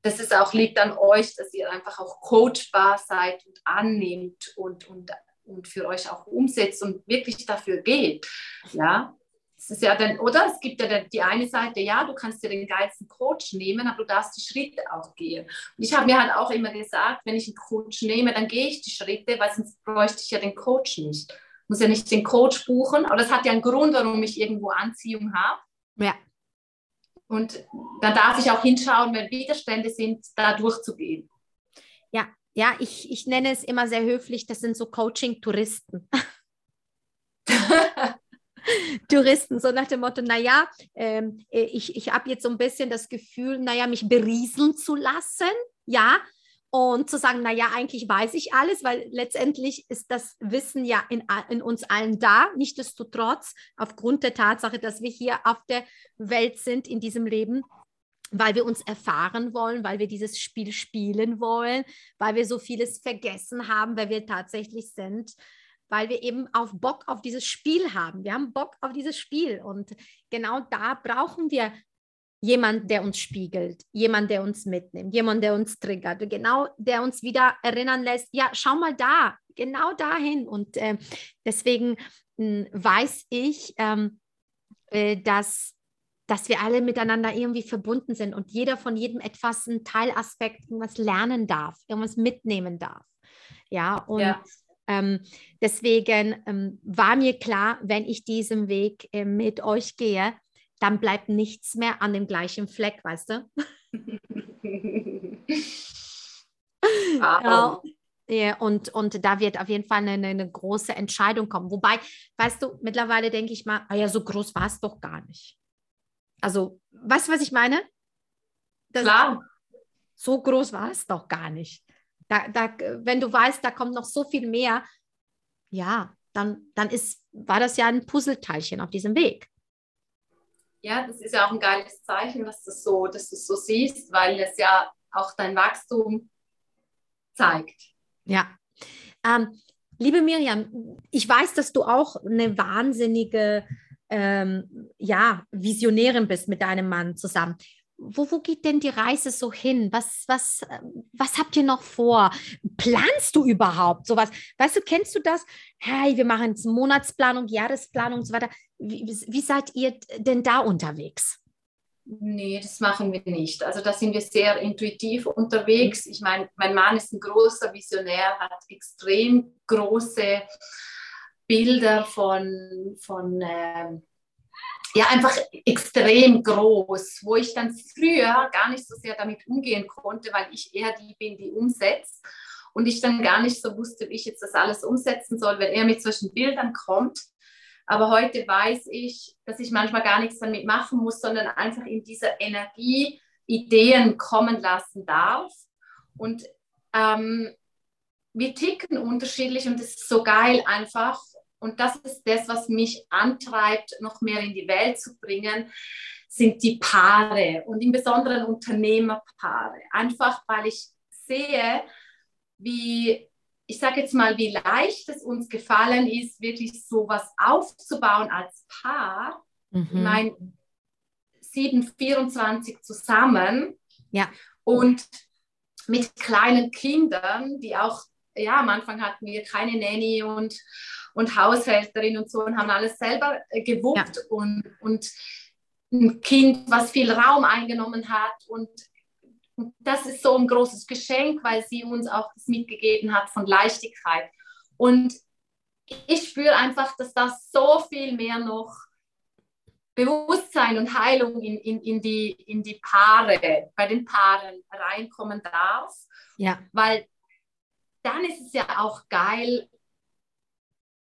das ist auch, liegt an euch, dass ihr einfach auch coachbar seid und annimmt und, und, und für euch auch umsetzt und wirklich dafür geht. Ja, es ist ja dann, oder es gibt ja die eine Seite, ja, du kannst dir den geilsten Coach nehmen, aber du darfst die Schritte auch gehen. Und ich habe mir halt auch immer gesagt, wenn ich einen Coach nehme, dann gehe ich die Schritte, weil sonst bräuchte ich ja den Coach nicht. Ich muss ja nicht den Coach buchen, aber das hat ja einen Grund, warum ich irgendwo Anziehung habe. Ja. Und dann darf ich auch hinschauen, wenn Widerstände sind, da durchzugehen. Ja, ja, ich, ich nenne es immer sehr höflich, das sind so Coaching-Touristen. Touristen, so nach dem Motto, naja, ähm, äh, ich, ich habe jetzt so ein bisschen das Gefühl, naja, mich berieseln zu lassen, ja, und zu sagen, naja, eigentlich weiß ich alles, weil letztendlich ist das Wissen ja in, in uns allen da, nichtsdestotrotz, aufgrund der Tatsache, dass wir hier auf der Welt sind, in diesem Leben, weil wir uns erfahren wollen, weil wir dieses Spiel spielen wollen, weil wir so vieles vergessen haben, wer wir tatsächlich sind weil wir eben auf Bock auf dieses Spiel haben. Wir haben Bock auf dieses Spiel und genau da brauchen wir jemand, der uns spiegelt, jemand, der uns mitnimmt, jemand, der uns triggert, genau, der uns wieder erinnern lässt, ja, schau mal da, genau dahin. Und äh, deswegen äh, weiß ich, ähm, äh, dass, dass wir alle miteinander irgendwie verbunden sind und jeder von jedem etwas, ein Teilaspekt, irgendwas lernen darf, irgendwas mitnehmen darf. Ja, und ja. Ähm, deswegen ähm, war mir klar, wenn ich diesen Weg äh, mit euch gehe, dann bleibt nichts mehr an dem gleichen Fleck, weißt du? wow. ja, und, und da wird auf jeden Fall eine, eine, große Entscheidung kommen. Wobei, weißt du, mittlerweile denke ich mal, ah ja, so groß war es doch gar nicht. Also, weißt du, was ich meine? Das, Klar. So groß war es doch gar nicht. Da, da, wenn du weißt, da kommt noch so viel mehr, ja, dann, dann ist, war das ja ein Puzzleteilchen auf diesem Weg. Ja, das ist ja auch ein geiles Zeichen, dass, das so, dass du so siehst, weil es ja auch dein Wachstum zeigt. Ja. Ähm, liebe Miriam, ich weiß, dass du auch eine wahnsinnige ähm, ja, Visionärin bist mit deinem Mann zusammen wo, wo geht denn die Reise so hin? Was, was, was habt ihr noch vor? Planst du überhaupt sowas? Weißt du, kennst du das? Hey, wir machen jetzt Monatsplanung, Jahresplanung und so weiter. Wie, wie seid ihr denn da unterwegs? Nee, das machen wir nicht. Also da sind wir sehr intuitiv unterwegs. Ich meine, mein Mann ist ein großer Visionär, hat extrem große Bilder von, von äh, ja einfach extrem groß, wo ich dann früher gar nicht so sehr damit umgehen konnte, weil ich eher die bin, die umsetzt und ich dann gar nicht so wusste, wie ich jetzt das alles umsetzen soll, wenn er mit solchen Bildern kommt. Aber heute weiß ich, dass ich manchmal gar nichts damit machen muss, sondern einfach in dieser Energie Ideen kommen lassen darf. Und ähm, wir ticken unterschiedlich und es ist so geil einfach, und das ist das, was mich antreibt, noch mehr in die Welt zu bringen, sind die Paare und im Besonderen Unternehmerpaare. Einfach weil ich sehe, wie, ich sage jetzt mal, wie leicht es uns gefallen ist, wirklich so was aufzubauen als Paar. Mhm. Ich meine, 724 zusammen. Ja. Und mit kleinen Kindern, die auch, ja, am Anfang hatten wir keine Nanny und, und Haushälterin und so und haben alles selber äh, gewuppt ja. und, und ein Kind, was viel Raum eingenommen hat und, das ist so ein großes Geschenk, weil sie uns auch das mitgegeben hat von Leichtigkeit. Und ich spüre einfach, dass das so viel mehr noch Bewusstsein und Heilung in, in, in, die, in die Paare, bei den Paaren reinkommen darf. Ja. Weil dann ist es ja auch geil,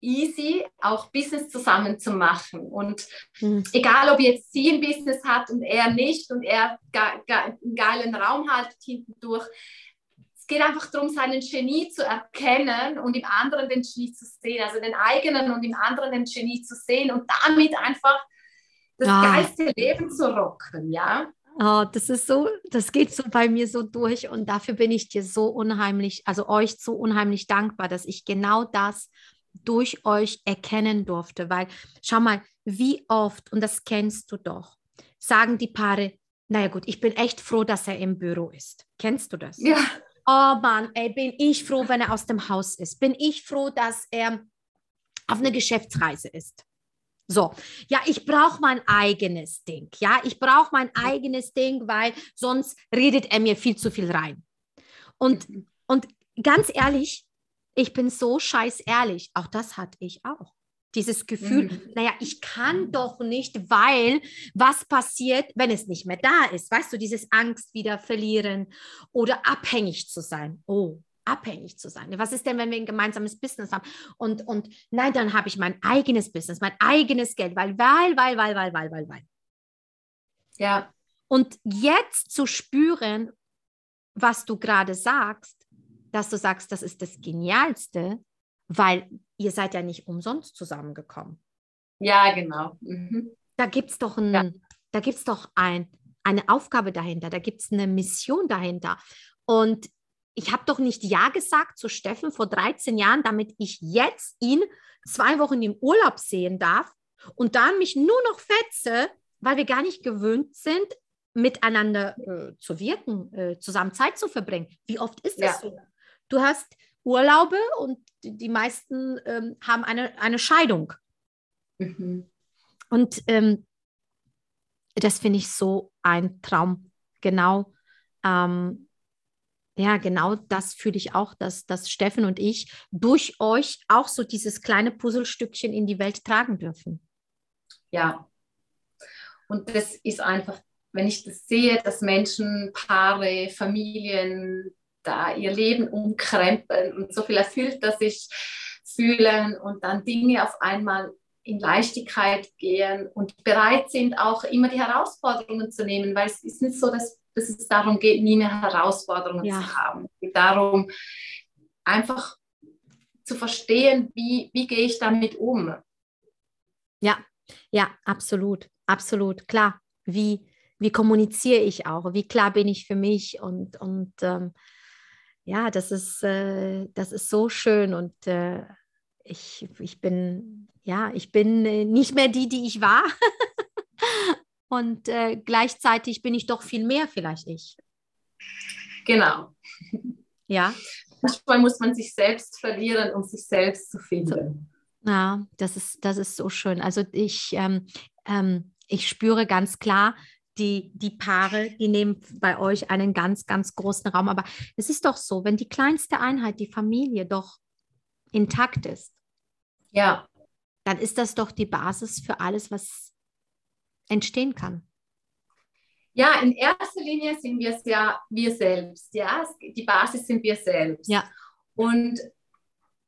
easy, auch Business zusammen zu machen. Und mhm. egal, ob jetzt sie ein Business hat und er nicht und er einen geilen Raum haltet hinten durch, es geht einfach darum, seinen Genie zu erkennen und im anderen den Genie zu sehen, also den eigenen und im anderen den Genie zu sehen und damit einfach das ah. geilste Leben zu rocken, ja. Oh, das ist so, das geht so bei mir so durch und dafür bin ich dir so unheimlich, also euch so unheimlich dankbar, dass ich genau das durch euch erkennen durfte. Weil schau mal, wie oft, und das kennst du doch, sagen die Paare, naja gut, ich bin echt froh, dass er im Büro ist. Kennst du das? Ja. Oh Mann, ey, bin ich froh, wenn er aus dem Haus ist. Bin ich froh, dass er auf einer Geschäftsreise ist. So, ja, ich brauche mein eigenes Ding. Ja, ich brauche mein eigenes Ding, weil sonst redet er mir viel zu viel rein. Und, mhm. und ganz ehrlich, ich bin so scheiß ehrlich. Auch das hatte ich auch. Dieses Gefühl, mhm. naja, ich kann doch nicht, weil was passiert, wenn es nicht mehr da ist? Weißt du, dieses Angst wieder verlieren oder abhängig zu sein. Oh, abhängig zu sein. Was ist denn, wenn wir ein gemeinsames Business haben? Und, und nein, dann habe ich mein eigenes Business, mein eigenes Geld, weil, weil, weil, weil, weil, weil, weil, weil. Ja. Und jetzt zu spüren, was du gerade sagst, dass du sagst, das ist das Genialste, weil ihr seid ja nicht umsonst zusammengekommen. Ja, genau. Mhm. Da gibt es doch, ein, ja. da gibt's doch ein, eine Aufgabe dahinter, da gibt es eine Mission dahinter. Und ich habe doch nicht Ja gesagt zu Steffen vor 13 Jahren, damit ich jetzt ihn zwei Wochen im Urlaub sehen darf und dann mich nur noch fetze, weil wir gar nicht gewöhnt sind, miteinander äh, zu wirken, äh, zusammen Zeit zu verbringen. Wie oft ist das ja. so? Du hast Urlaube und die meisten ähm, haben eine, eine Scheidung. Mhm. Und ähm, das finde ich so ein Traum. Genau, ähm, ja, genau das fühle ich auch, dass, dass Steffen und ich durch euch auch so dieses kleine Puzzlestückchen in die Welt tragen dürfen. Ja. Und das ist einfach, wenn ich das sehe, dass Menschen, Paare, Familien da ihr Leben umkrempeln und so viel erfüllt, dass sich fühlen und dann Dinge auf einmal in Leichtigkeit gehen und bereit sind, auch immer die Herausforderungen zu nehmen, weil es ist nicht so, dass, dass es darum geht, nie mehr Herausforderungen ja. zu haben. Es geht darum, einfach zu verstehen, wie, wie gehe ich damit um. Ja, ja, absolut, absolut, klar. Wie, wie kommuniziere ich auch? Wie klar bin ich für mich? Und, und ähm, ja, das ist, äh, das ist so schön und äh, ich, ich bin, ja, ich bin äh, nicht mehr die, die ich war. und äh, gleichzeitig bin ich doch viel mehr vielleicht ich. Genau. Ja. Manchmal muss man sich selbst verlieren, um sich selbst zu finden. Ja, das ist, das ist so schön. Also ich, ähm, ähm, ich spüre ganz klar, die, die Paare, die nehmen bei euch einen ganz, ganz großen Raum. Aber es ist doch so, wenn die kleinste Einheit, die Familie, doch intakt ist, ja. dann ist das doch die Basis für alles, was entstehen kann. Ja, in erster Linie sind wir es ja wir selbst. Ja, die Basis sind wir selbst. Ja. Und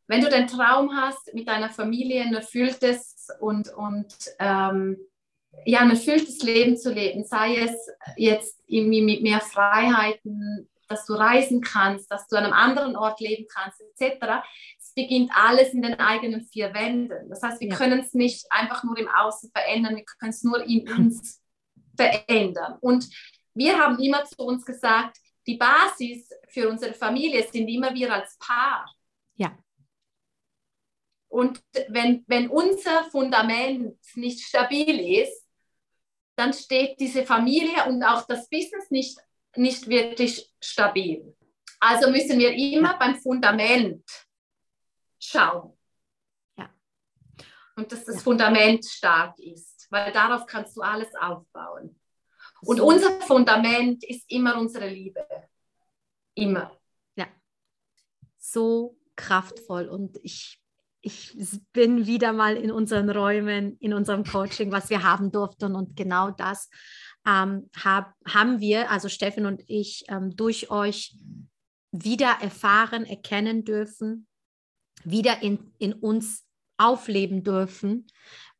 wenn du den Traum hast, mit deiner Familie ein erfülltes und, und ähm, ja, ein erfülltes Leben zu leben, sei es jetzt irgendwie mit mehr Freiheiten, dass du reisen kannst, dass du an einem anderen Ort leben kannst, etc. Es beginnt alles in den eigenen vier Wänden. Das heißt, wir ja. können es nicht einfach nur im Außen verändern, wir können es nur in uns verändern. Und wir haben immer zu uns gesagt, die Basis für unsere Familie sind immer wir als Paar. Ja. Und wenn, wenn unser Fundament nicht stabil ist, dann steht diese Familie und auch das Business nicht, nicht wirklich stabil. Also müssen wir immer beim Fundament schauen. Ja. Und dass das ja. Fundament stark ist, weil darauf kannst du alles aufbauen. Und so. unser Fundament ist immer unsere Liebe. Immer. Ja. So kraftvoll und ich ich bin wieder mal in unseren Räumen, in unserem Coaching, was wir haben durften. Und genau das ähm, hab, haben wir, also Steffen und ich, ähm, durch euch wieder erfahren, erkennen dürfen, wieder in, in uns aufleben dürfen.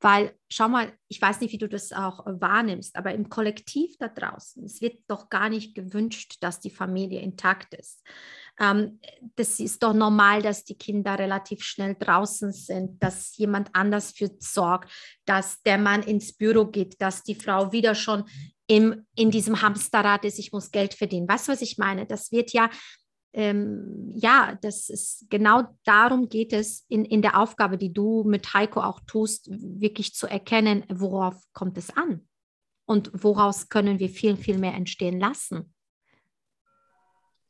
Weil, schau mal, ich weiß nicht, wie du das auch wahrnimmst, aber im Kollektiv da draußen, es wird doch gar nicht gewünscht, dass die Familie intakt ist. Ähm, das ist doch normal, dass die Kinder relativ schnell draußen sind, dass jemand anders für sorgt, dass der Mann ins Büro geht, dass die Frau wieder schon im, in diesem Hamsterrad ist, ich muss Geld verdienen. Weißt du, was ich meine? Das wird ja, ähm, ja, das ist genau darum geht es in, in der Aufgabe, die du mit Heiko auch tust, wirklich zu erkennen, worauf kommt es an und woraus können wir viel, viel mehr entstehen lassen.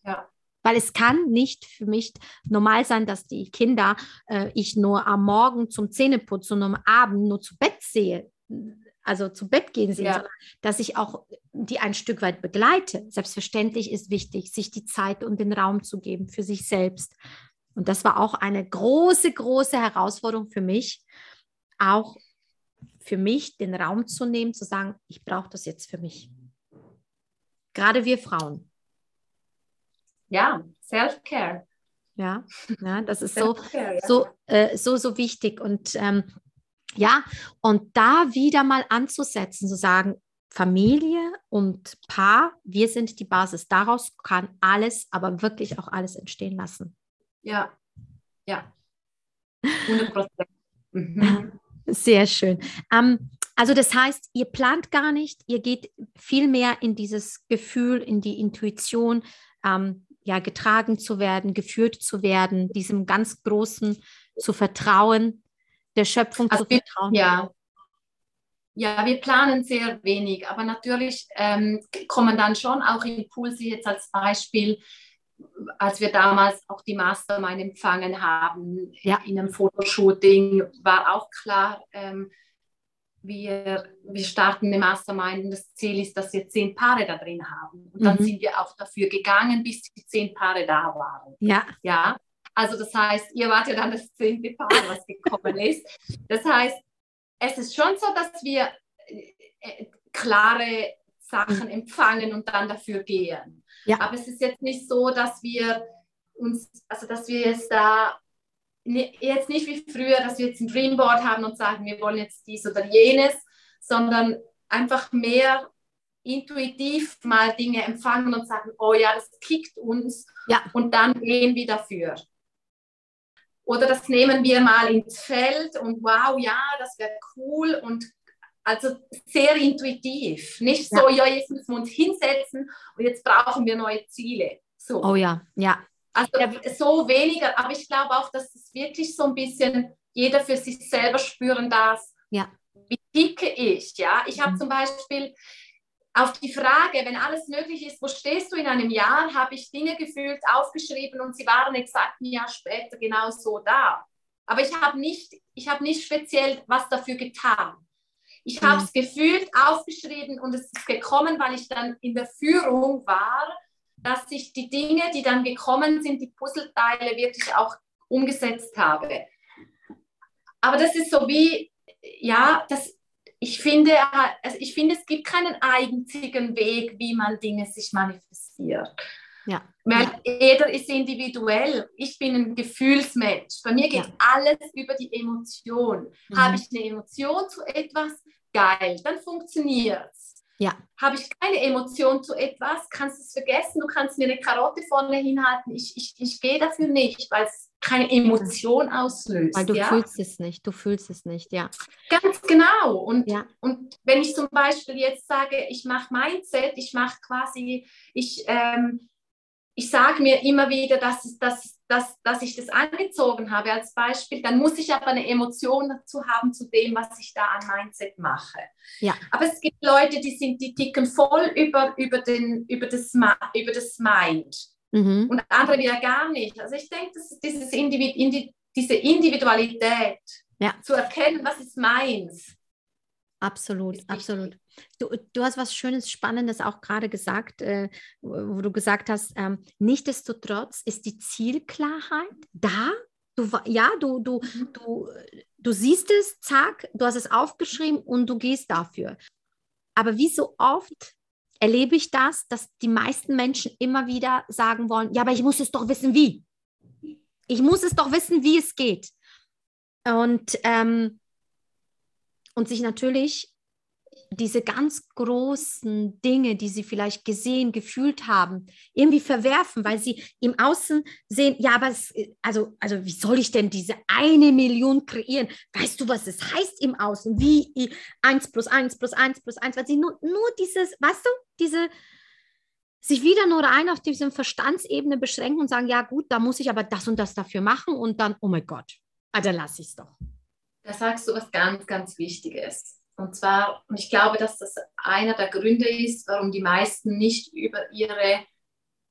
Ja. Weil es kann nicht für mich normal sein, dass die Kinder äh, ich nur am Morgen zum Zähneputzen und am Abend nur zu Bett sehe, also zu Bett gehen sehe, ja. sondern dass ich auch die ein Stück weit begleite. Selbstverständlich ist wichtig, sich die Zeit und den Raum zu geben für sich selbst. Und das war auch eine große, große Herausforderung für mich, auch für mich den Raum zu nehmen, zu sagen, ich brauche das jetzt für mich. Gerade wir Frauen ja, Self-Care. Ja, ja, das ist so, so, äh, so, so wichtig. Und ähm, ja, und da wieder mal anzusetzen, zu sagen, Familie und Paar, wir sind die Basis. Daraus kann alles, aber wirklich auch alles entstehen lassen. Ja, ja. 100 Prozent. Mhm. Sehr schön. Ähm, also das heißt, ihr plant gar nicht, ihr geht viel mehr in dieses Gefühl, in die Intuition, ähm, ja, getragen zu werden, geführt zu werden, diesem ganz Großen zu vertrauen, der Schöpfung also zu vertrauen. Ja. ja, wir planen sehr wenig, aber natürlich ähm, kommen dann schon auch Impulse jetzt als Beispiel, als wir damals auch die Mastermind empfangen haben, ja. in einem Fotoshooting, war auch klar, ähm, wir, wir starten eine Mastermind und das Ziel ist, dass wir zehn Paare da drin haben. Und dann mhm. sind wir auch dafür gegangen, bis die zehn Paare da waren. Ja. Ja. Also das heißt, ihr wart ja dann das zehnte Paar, was gekommen ist. Das heißt, es ist schon so, dass wir, äh, klare Sachen empfangen und dann dafür gehen. Ja. Aber es ist jetzt nicht so, dass wir uns, also dass wir jetzt da jetzt nicht wie früher, dass wir jetzt ein Dreamboard haben und sagen, wir wollen jetzt dies oder jenes, sondern einfach mehr intuitiv mal Dinge empfangen und sagen, oh ja, das kickt uns ja. und dann gehen wir dafür. Oder das nehmen wir mal ins Feld und wow, ja, das wäre cool und also sehr intuitiv. Nicht so, ja. ja, jetzt müssen wir uns hinsetzen und jetzt brauchen wir neue Ziele. So. Oh ja, ja. Also so weniger, aber ich glaube auch, dass es wirklich so ein bisschen jeder für sich selber spüren darf. Ja. Wie ticke ich? Ja, ich habe mhm. zum Beispiel auf die Frage, wenn alles möglich ist, wo stehst du in einem Jahr, habe ich Dinge gefühlt, aufgeschrieben und sie waren exakt ein Jahr später genau so da. Aber ich habe nicht, ich habe nicht speziell was dafür getan. Ich mhm. habe es gefühlt, aufgeschrieben und es ist gekommen, weil ich dann in der Führung war, dass ich die Dinge, die dann gekommen sind, die Puzzleteile wirklich auch umgesetzt habe. Aber das ist so wie, ja, das, ich finde, also ich finde, es gibt keinen einzigen Weg, wie man Dinge sich manifestiert. Ja. Weil ja. jeder ist individuell. Ich bin ein Gefühlsmensch. Bei mir geht ja. alles über die Emotion. Mhm. Habe ich eine Emotion zu etwas, geil, dann funktioniert es. Ja. Habe ich keine Emotion zu etwas, kannst du es vergessen, du kannst mir eine Karotte vorne hinhalten. Ich, ich, ich gehe dafür nicht, weil es keine Emotion auslöst. Weil du ja? fühlst es nicht, du fühlst es nicht, ja. Ganz genau. Und, ja. und wenn ich zum Beispiel jetzt sage, ich mache Mindset, ich mache quasi, ich, ähm, ich sage mir immer wieder, dass, dass, dass, dass ich das angezogen habe als Beispiel, dann muss ich aber eine Emotion dazu haben zu dem, was ich da an Mindset mache. Ja. Aber es gibt Leute, die sind, die ticken voll über, über, den, über, das, über das Mind. Mhm. Und andere wieder gar nicht. Also ich denke, das ist dieses Individ, Indi, diese Individualität ja. zu erkennen, was ist meins. Absolut, absolut. Du, du hast was Schönes, Spannendes auch gerade gesagt, äh, wo du gesagt hast, ähm, nichtsdestotrotz ist die Zielklarheit da. Du, ja, du, du, mhm. du, du siehst es, zack, du hast es aufgeschrieben und du gehst dafür. Aber wie so oft erlebe ich das, dass die meisten Menschen immer wieder sagen wollen, ja, aber ich muss es doch wissen, wie. Ich muss es doch wissen, wie es geht. Und ähm, und sich natürlich diese ganz großen Dinge, die sie vielleicht gesehen, gefühlt haben, irgendwie verwerfen, weil sie im Außen sehen, ja, aber es, also, also wie soll ich denn diese eine Million kreieren? Weißt du, was es heißt im Außen? Wie 1 plus 1 plus 1 plus 1, weil sie nur, nur dieses, weißt du, diese, sich wieder nur rein auf diese Verstandsebene beschränken und sagen, ja gut, da muss ich aber das und das dafür machen und dann, oh mein Gott, ah, dann lasse ich es doch. Da sagst du was ganz, ganz Wichtiges. Und zwar, und ich glaube, dass das einer der Gründe ist, warum die meisten nicht über ihre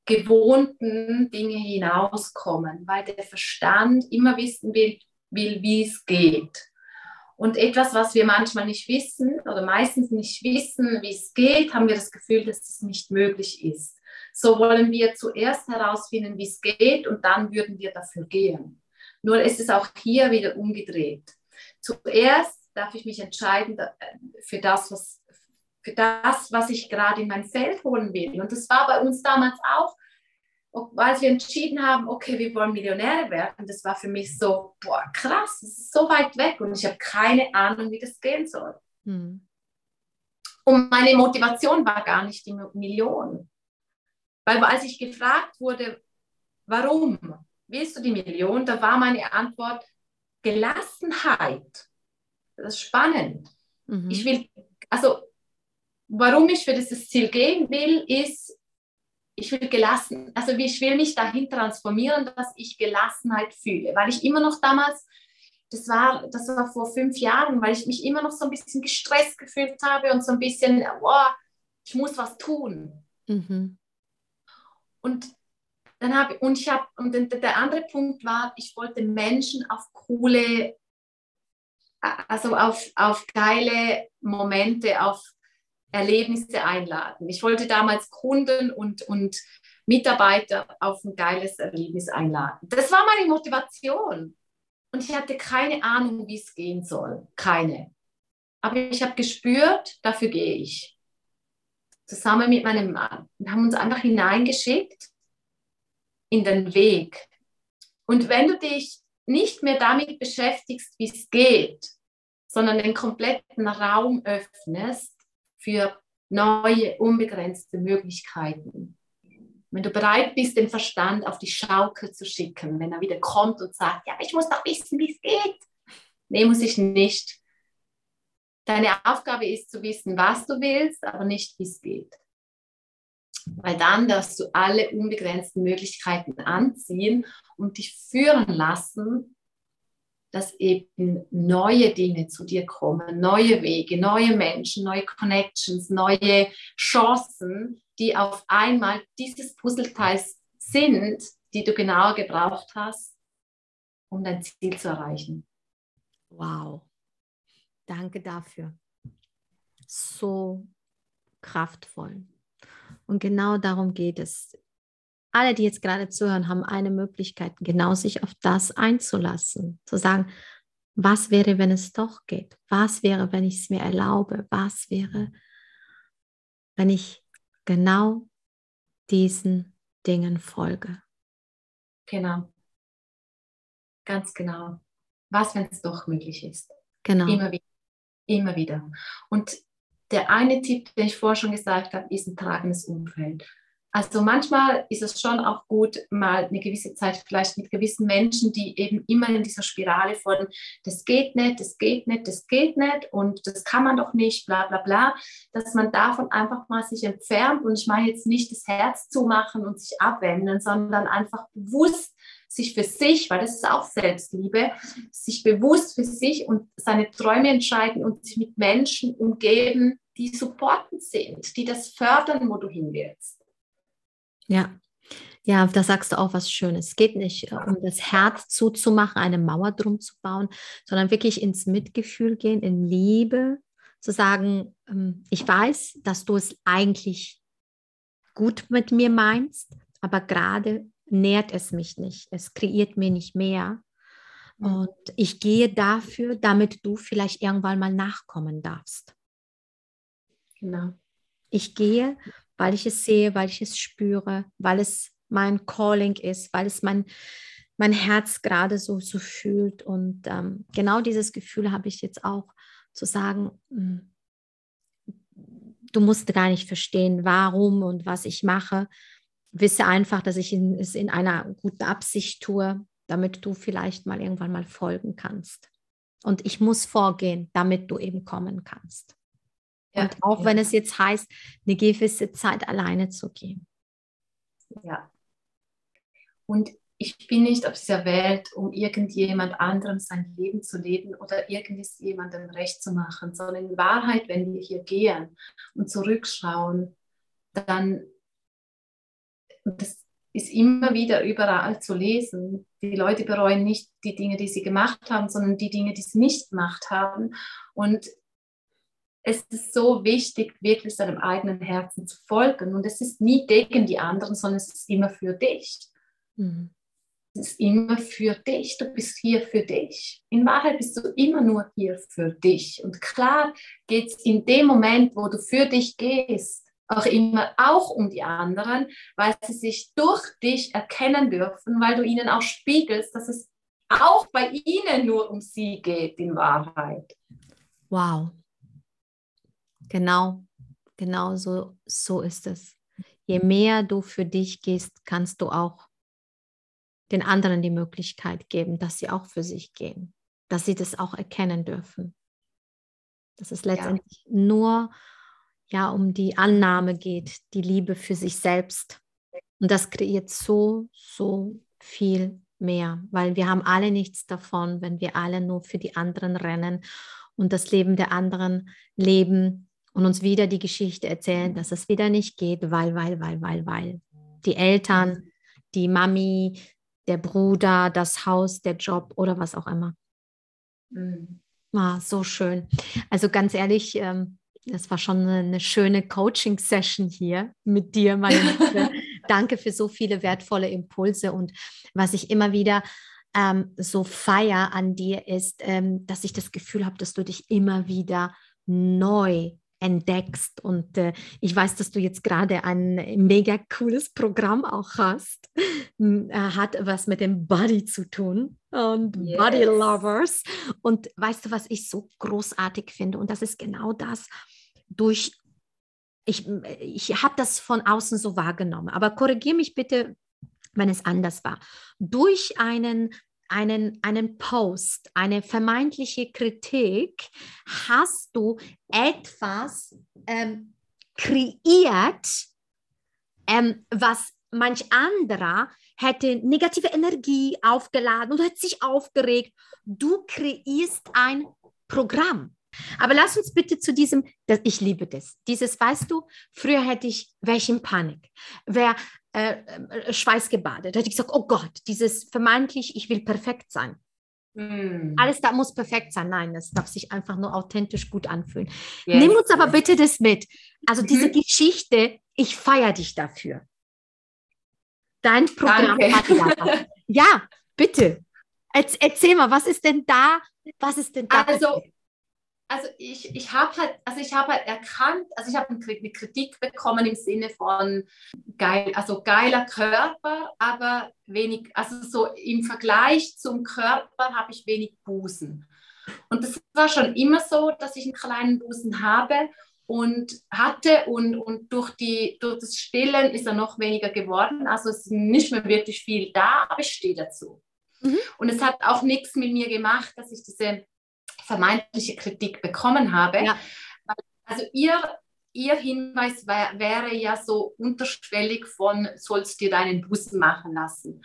gewohnten Dinge hinauskommen, weil der Verstand immer wissen will, will wie es geht. Und etwas, was wir manchmal nicht wissen oder meistens nicht wissen, wie es geht, haben wir das Gefühl, dass es nicht möglich ist. So wollen wir zuerst herausfinden, wie es geht und dann würden wir dafür gehen. Nur ist es auch hier wieder umgedreht zuerst darf ich mich entscheiden äh, für das, was, für das, was ich gerade in mein Feld holen will. Und das war bei uns damals auch, als wir entschieden haben, okay, wir wollen Millionäre werden, das war für mich so, boah, krass, das ist so weit weg und ich habe keine Ahnung, wie das gehen soll. Hm. Und meine Motivation war gar nicht die Million. Weil als ich gefragt wurde, warum willst du die Million, da war meine Antwort, Gelassenheit. Das ist spannend. Mhm. Ich will, also warum ich für dieses Ziel gehen will, ist, ich will gelassen, also ich will mich dahin transformieren, dass ich Gelassenheit fühle, weil ich immer noch damals, das war, das war vor fünf Jahren, weil ich mich immer noch so ein bisschen gestresst gefühlt habe und so ein bisschen, boah, ich muss was tun. Mhm. Und dann habe und ich habe und der andere Punkt war, ich wollte Menschen auf coole, also auf, auf geile Momente, auf Erlebnisse einladen. Ich wollte damals Kunden und, und Mitarbeiter auf ein geiles Erlebnis einladen. Das war meine Motivation. Und ich hatte keine Ahnung, wie es gehen soll. Keine. aber ich habe gespürt, dafür gehe ich. Zusammen mit meinem Mann. Wir haben uns einfach hineingeschickt in den Weg. Und wenn du dich nicht mehr damit beschäftigst, wie es geht, sondern den kompletten Raum öffnest für neue, unbegrenzte Möglichkeiten. Wenn du bereit bist, den Verstand auf die Schaukel zu schicken, wenn er wieder kommt und sagt, ja, ich muss doch wissen, wie es geht. Nee, muss ich nicht. Deine Aufgabe ist zu wissen, was du willst, aber nicht, wie es geht. Weil dann darfst du alle unbegrenzten Möglichkeiten anziehen und dich führen lassen, dass eben neue Dinge zu dir kommen, neue Wege, neue Menschen, neue Connections, neue Chancen, die auf einmal dieses Puzzleteil sind, die du genauer gebraucht hast, um dein Ziel zu erreichen. Wow. Danke dafür. So kraftvoll. Und genau darum geht es. Alle, die jetzt gerade zuhören, haben eine Möglichkeit, genau sich auf das einzulassen. Zu sagen, was wäre, wenn es doch geht? Was wäre, wenn ich es mir erlaube? Was wäre, wenn ich genau diesen Dingen folge? Genau. Ganz genau. Was, wenn es doch möglich ist? Genau. Immer wieder. Immer wieder. Und der eine Tipp, den ich vorher schon gesagt habe, ist ein tragendes Umfeld. Also manchmal ist es schon auch gut, mal eine gewisse Zeit vielleicht mit gewissen Menschen, die eben immer in dieser Spirale von, das geht nicht, das geht nicht, das geht nicht und das kann man doch nicht, bla bla bla, dass man davon einfach mal sich entfernt und ich meine jetzt nicht das Herz zumachen und sich abwenden, sondern einfach bewusst sich für sich, weil das ist auch Selbstliebe, sich bewusst für sich und seine Träume entscheiden und sich mit Menschen umgeben, die supportend sind, die das fördern, wo du hin willst. Ja, ja, da sagst du auch was Schönes. Es geht nicht äh, um das Herz zuzumachen, eine Mauer drum zu bauen, sondern wirklich ins Mitgefühl gehen, in Liebe, zu sagen, ähm, ich weiß, dass du es eigentlich gut mit mir meinst, aber gerade nährt es mich nicht. Es kreiert mir nicht mehr. Und ich gehe dafür, damit du vielleicht irgendwann mal nachkommen darfst. Genau. Ich gehe, weil ich es sehe, weil ich es spüre, weil es mein Calling ist, weil es mein, mein Herz gerade so, so fühlt. Und ähm, genau dieses Gefühl habe ich jetzt auch zu sagen, mh, hm, du musst gar nicht verstehen, warum und was ich mache, wisse einfach, dass ich es in einer guten Absicht tue, damit du vielleicht mal irgendwann mal folgen kannst. Und ich muss vorgehen, damit du eben kommen kannst. Ja, und auch ja. wenn es jetzt heißt, eine gewisse Zeit alleine zu gehen. Ja. Und ich bin nicht auf dieser Welt, um irgendjemand anderem sein Leben zu leben oder irgendjemandem recht zu machen, sondern in Wahrheit, wenn wir hier gehen und zurückschauen, dann das ist immer wieder überall zu lesen. Die Leute bereuen nicht die Dinge, die sie gemacht haben, sondern die Dinge, die sie nicht gemacht haben. Und es ist so wichtig, wirklich seinem eigenen Herzen zu folgen. Und es ist nie gegen die anderen, sondern es ist immer für dich. Mhm. Es ist immer für dich. Du bist hier für dich. In Wahrheit bist du immer nur hier für dich. Und klar geht es in dem Moment, wo du für dich gehst, auch immer auch um die anderen, weil sie sich durch dich erkennen dürfen, weil du ihnen auch spiegelst, dass es auch bei ihnen nur um sie geht in Wahrheit. Wow. Genau, genau so, so ist es. Je mehr du für dich gehst, kannst du auch den anderen die Möglichkeit geben, dass sie auch für sich gehen, dass sie das auch erkennen dürfen. Das ist letztendlich ja. nur ja um die Annahme geht, die Liebe für sich selbst. Und das kreiert so, so viel mehr, weil wir haben alle nichts davon, wenn wir alle nur für die anderen rennen und das Leben der anderen leben und uns wieder die Geschichte erzählen, dass es wieder nicht geht, weil, weil, weil, weil, weil. Die Eltern, die Mami, der Bruder, das Haus, der Job oder was auch immer. Mhm. Ah, so schön. Also ganz ehrlich, ähm, das war schon eine, eine schöne Coaching-Session hier mit dir, meine Liebe. Danke für so viele wertvolle Impulse. Und was ich immer wieder ähm, so feier an dir ist, ähm, dass ich das Gefühl habe, dass du dich immer wieder neu entdeckst. Und äh, ich weiß, dass du jetzt gerade ein mega cooles Programm auch hast. Äh, hat was mit dem Body zu tun und yes. Body Lovers. Und weißt du, was ich so großartig finde? Und das ist genau das, durch, ich, ich habe das von außen so wahrgenommen, aber korrigiere mich bitte, wenn es anders war. Durch einen einen, einen Post, eine vermeintliche Kritik, hast du etwas ähm, kreiert, ähm, was manch anderer hätte negative Energie aufgeladen und hat sich aufgeregt. Du kreierst ein Programm. Aber lass uns bitte zu diesem, das, ich liebe das, dieses, weißt du, früher hätte ich, wäre ich in Panik, wäre äh, äh, schweißgebadet, hätte ich gesagt, oh Gott, dieses vermeintlich, ich will perfekt sein. Mm. Alles da muss perfekt sein. Nein, es darf sich einfach nur authentisch gut anfühlen. Yes. Nimm uns aber bitte das mit. Also mhm. diese Geschichte, ich feiere dich dafür. Dein Programm Ja, bitte. Erzähl mal, was ist denn da? Was ist denn da? Also, also ich, ich habe halt, also ich habe halt erkannt, also ich habe eine Kritik bekommen im Sinne von geil, also geiler Körper, aber wenig, also so im Vergleich zum Körper habe ich wenig Busen. Und das war schon immer so, dass ich einen kleinen Busen habe und hatte und, und durch, die, durch das Stillen ist er noch weniger geworden. Also es ist nicht mehr wirklich viel da, aber ich stehe dazu. Mhm. Und es hat auch nichts mit mir gemacht, dass ich diese vermeintliche Kritik bekommen habe. Ja. Also ihr, ihr Hinweis wär, wäre ja so unterschwellig von, sollst dir deinen Busen machen lassen.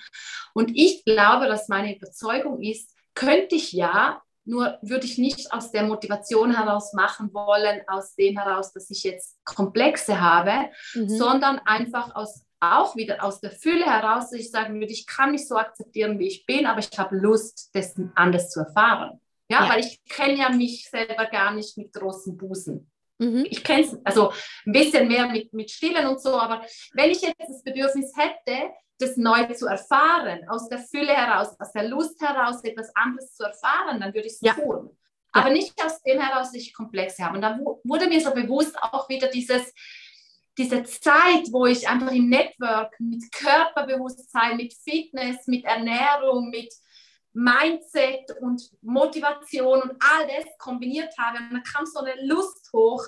Und ich glaube, dass meine Überzeugung ist, könnte ich ja, nur würde ich nicht aus der Motivation heraus machen wollen, aus dem heraus, dass ich jetzt Komplexe habe, mhm. sondern einfach aus auch wieder aus der Fülle heraus, dass ich sagen würde, ich kann mich so akzeptieren, wie ich bin, aber ich habe Lust, das anders zu erfahren. Ja, ja. weil ich kenne ja mich selber gar nicht mit großen Busen. Mhm. Ich kenne es, also ein bisschen mehr mit, mit Stillen und so, aber wenn ich jetzt das Bedürfnis hätte, das neu zu erfahren, aus der Fülle heraus, aus der Lust heraus, etwas anderes zu erfahren, dann würde ich es ja. tun. Aber ja. nicht aus dem heraus, dass ich Komplexe habe. Und da wurde mir so bewusst auch wieder dieses, diese Zeit, wo ich einfach im Network mit Körperbewusstsein, mit Fitness, mit Ernährung, mit Mindset und Motivation und all das kombiniert habe. Und dann kam so eine Lust hoch,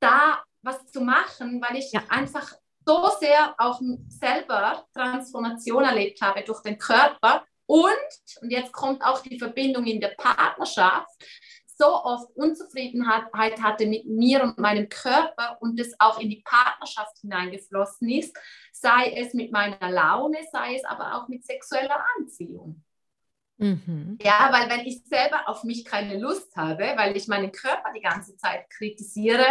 da was zu machen, weil ich ja. einfach so sehr auch selber Transformation erlebt habe durch den Körper und, und jetzt kommt auch die Verbindung in der Partnerschaft, so oft Unzufriedenheit hatte mit mir und meinem Körper und es auch in die Partnerschaft hineingeflossen ist, sei es mit meiner Laune, sei es aber auch mit sexueller Anziehung. Mhm. Ja, weil wenn ich selber auf mich keine Lust habe, weil ich meinen Körper die ganze Zeit kritisiere,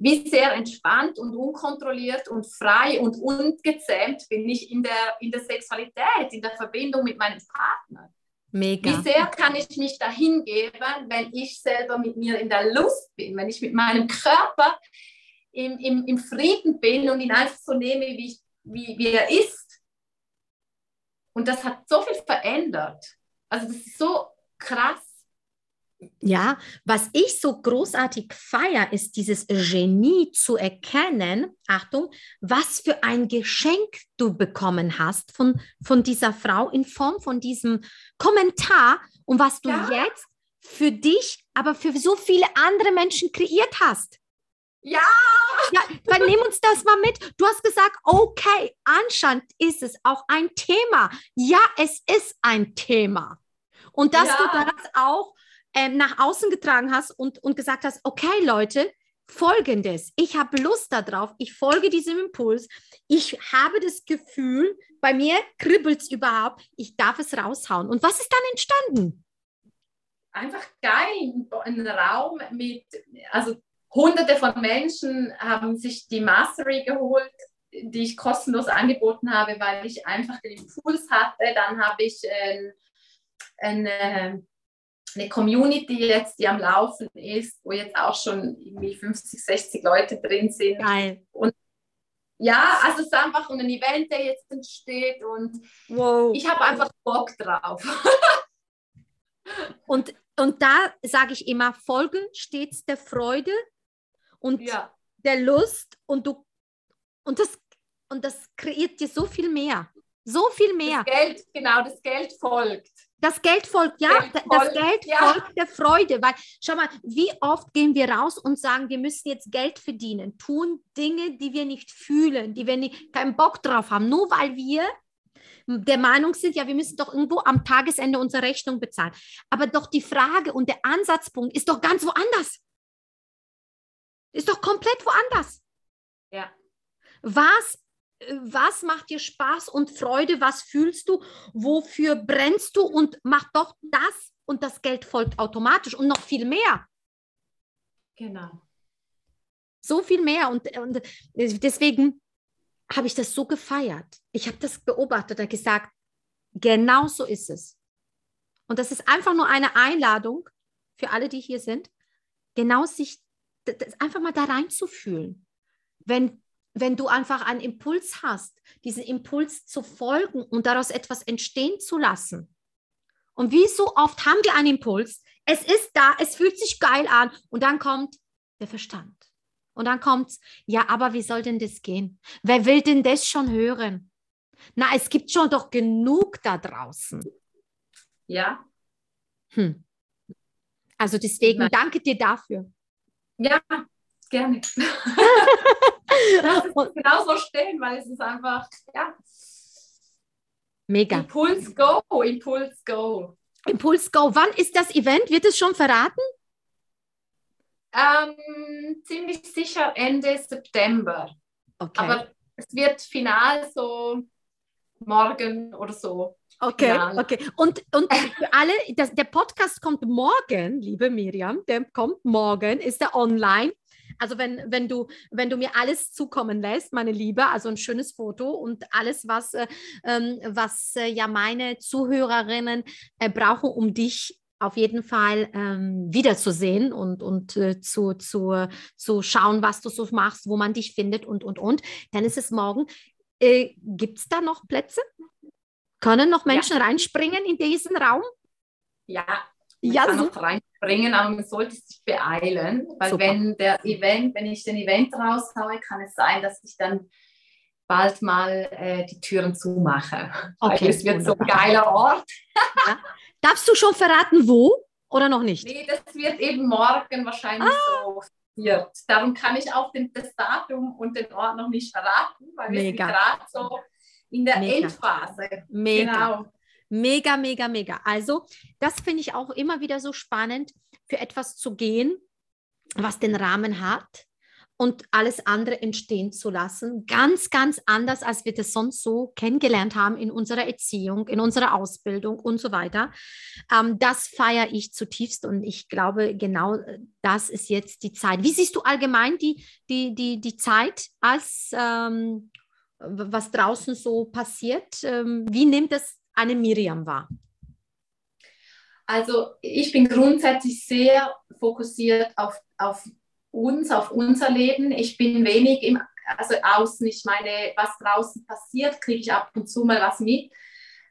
wie sehr entspannt und unkontrolliert und frei und ungezähmt bin ich in der, in der Sexualität, in der Verbindung mit meinem Partner. Mega. Wie sehr kann ich mich dahin geben, wenn ich selber mit mir in der Lust bin, wenn ich mit meinem Körper im, im, im Frieden bin und ihn einfach so nehme, wie, ich, wie, wie er ist. Und das hat so viel verändert. Also das ist so krass. Ja, was ich so großartig feiere, ist dieses Genie zu erkennen, Achtung, was für ein Geschenk du bekommen hast von, von dieser Frau in Form von diesem Kommentar und was du ja. jetzt für dich, aber für so viele andere Menschen kreiert hast. Ja! Ja, dann nimm uns das mal mit. Du hast gesagt, okay, anscheinend ist es auch ein Thema. Ja, es ist ein Thema. Und dass ja. du das auch ähm, nach außen getragen hast und, und gesagt hast, okay Leute, folgendes, ich habe Lust darauf, ich folge diesem Impuls, ich habe das Gefühl, bei mir kribbelt es überhaupt, ich darf es raushauen. Und was ist dann entstanden? Einfach geil, ein Raum mit, also hunderte von Menschen haben sich die Mastery geholt, die ich kostenlos angeboten habe, weil ich einfach den Impuls hatte. Dann habe ich äh, eine, eine Community jetzt, die am Laufen ist, wo jetzt auch schon irgendwie 50, 60 Leute drin sind. Geil. Und ja, also es ist einfach ein Event, der jetzt entsteht und wow. ich habe einfach Bock drauf. und und da sage ich immer, folge stets der Freude und Ja, der Lust und du und das und das kreiert dir so viel mehr. So viel mehr. das Geld, genau, das Geld folgt. Das Geld folgt, ja, Geld das folgt, Geld ja. folgt der Freude. Weil, schau mal, wie oft gehen wir raus und sagen, wir müssen jetzt Geld verdienen, tun Dinge, die wir nicht fühlen, die wir nicht, keinen Bock drauf haben, nur weil wir der Meinung sind, ja, wir müssen doch irgendwo am Tagesende unsere Rechnung bezahlen. Aber doch die Frage und der Ansatzpunkt ist doch ganz woanders. Ist doch komplett woanders. Ja. Was, was macht dir Spaß und Freude? Was fühlst du? Wofür brennst du? Und mach doch das und das Geld folgt automatisch und noch viel mehr. Genau. So viel mehr. Und, und deswegen habe ich das so gefeiert. Ich habe das beobachtet und gesagt, genau so ist es. Und das ist einfach nur eine Einladung für alle, die hier sind, genau sich einfach mal da reinzufühlen. Wenn, wenn du einfach einen Impuls hast, diesen Impuls zu folgen und daraus etwas entstehen zu lassen. Und wie so oft haben wir einen Impuls, es ist da, es fühlt sich geil an und dann kommt der Verstand. Und dann kommt ja, aber wie soll denn das gehen? Wer will denn das schon hören? Na, es gibt schon doch genug da draußen. Ja. Hm. Also deswegen danke dir dafür. Ja, gerne. Lass es genau so stehen, weil es ist einfach, ja, Mega. Impuls go, Impuls go. Impuls Go. Wann ist das Event? Wird es schon verraten? Ähm, ziemlich sicher Ende September. Okay. Aber es wird final so morgen oder so. okay, ja. okay. Und, und für alle, das, der Podcast kommt morgen, liebe Miriam, der kommt morgen, ist er online. Also wenn, wenn, du, wenn du mir alles zukommen lässt, meine Liebe, also ein schönes Foto und alles, was, äh, ähm, was äh, ja meine Zuhörerinnen äh, brauchen, um dich auf jeden Fall ähm, wiederzusehen und, und äh, zu, zu, zu schauen, was du so machst, wo man dich findet und, und, und. Dann ist es morgen. Äh, Gibt es da noch Plätze? Können noch Menschen reinspringen in diesen Raum? Ja, man Ja, kann noch reinspringen, aber man sollte sich beeilen, weil Super. wenn der Event, wenn ich den Event raushaue, kann es sein, dass ich dann bald mal äh, die Türen zumache. Okay, weil es wird so ein geiler Ort. Darfst du schon verraten, wo oder noch nicht? Nee, das wird eben morgen wahrscheinlich Ah. so passiert. Darum kann ich auch den, das Datum und den Ort noch nicht verraten, weil wir sind Mega. gerade so in der Mega. Endphase. Mega, Genau. Mega, mega, mega. Also, das finde ich auch immer wieder so spannend, für etwas zu gehen, was den Rahmen hat und alles andere entstehen zu lassen. Ganz, ganz anders, als wir das sonst so kennengelernt haben in unserer Erziehung, in unserer Ausbildung und so weiter. Ähm, das feiere ich zutiefst und ich glaube, genau äh, das ist jetzt die Zeit. Wie siehst du allgemein die, die, die, die Zeit als ähm, was draußen so passiert? Ähm, wie nimmt das eine Miriam wahr? Also ich bin grundsätzlich sehr fokussiert auf, auf uns, auf unser Leben. Ich bin wenig im, also außen, ich meine, was draußen passiert, kriege ich ab und zu mal was mit.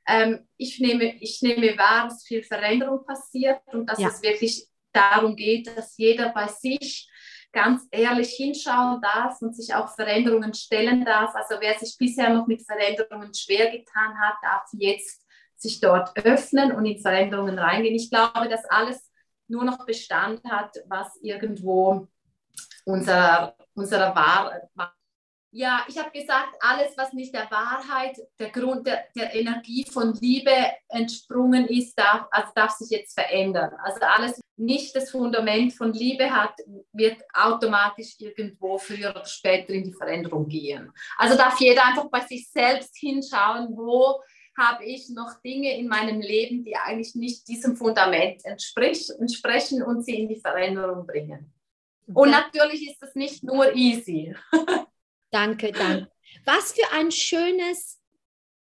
Ähm, ich, nehme, ich nehme wahr, dass viel Veränderung passiert und dass Ja. es wirklich darum geht, dass jeder bei sich ganz ehrlich hinschauen darf und sich auch Veränderungen stellen darf. Also wer sich bisher noch mit Veränderungen schwer getan hat, darf jetzt sich dort öffnen und in Veränderungen reingehen. Ich glaube, dass alles nur noch Bestand hat, was irgendwo unserer, unserer Wahr, ja, ich habe gesagt, alles, was nicht der Wahrheit, der Grund der, der Energie von Liebe entsprungen ist, darf, also darf sich jetzt verändern. Also alles nicht das Fundament von Liebe hat, wird automatisch irgendwo früher oder später in die Veränderung gehen. Also darf jeder einfach bei sich selbst hinschauen, wo habe ich noch Dinge in meinem Leben, die eigentlich nicht diesem Fundament entsprechen und sie in die Veränderung bringen. Und natürlich ist es nicht nur easy. Danke, danke. Was für ein schönes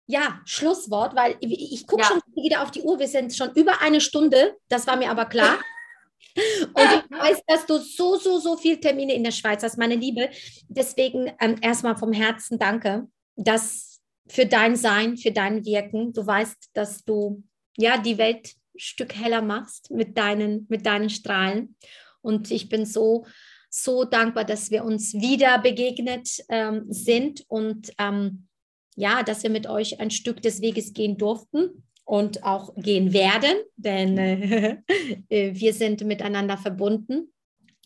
ja, Schlusswort, weil ich, ich gucke Ja. schon wieder auf die Uhr. Wir sind schon über eine Stunde, das war mir aber klar. Und ich weiß, dass du so, so, so viele Termine in der Schweiz hast, meine Liebe. Deswegen ähm, erstmal vom Herzen danke, dass für dein Sein, für dein Wirken. Du weißt, dass du ja die Welt Stück heller machst mit deinen, mit deinen Strahlen. Und ich bin so, so dankbar, dass wir uns wieder begegnet ähm, sind und ähm, ja, dass wir mit euch ein Stück des Weges gehen durften und auch gehen werden, denn äh, wir sind miteinander verbunden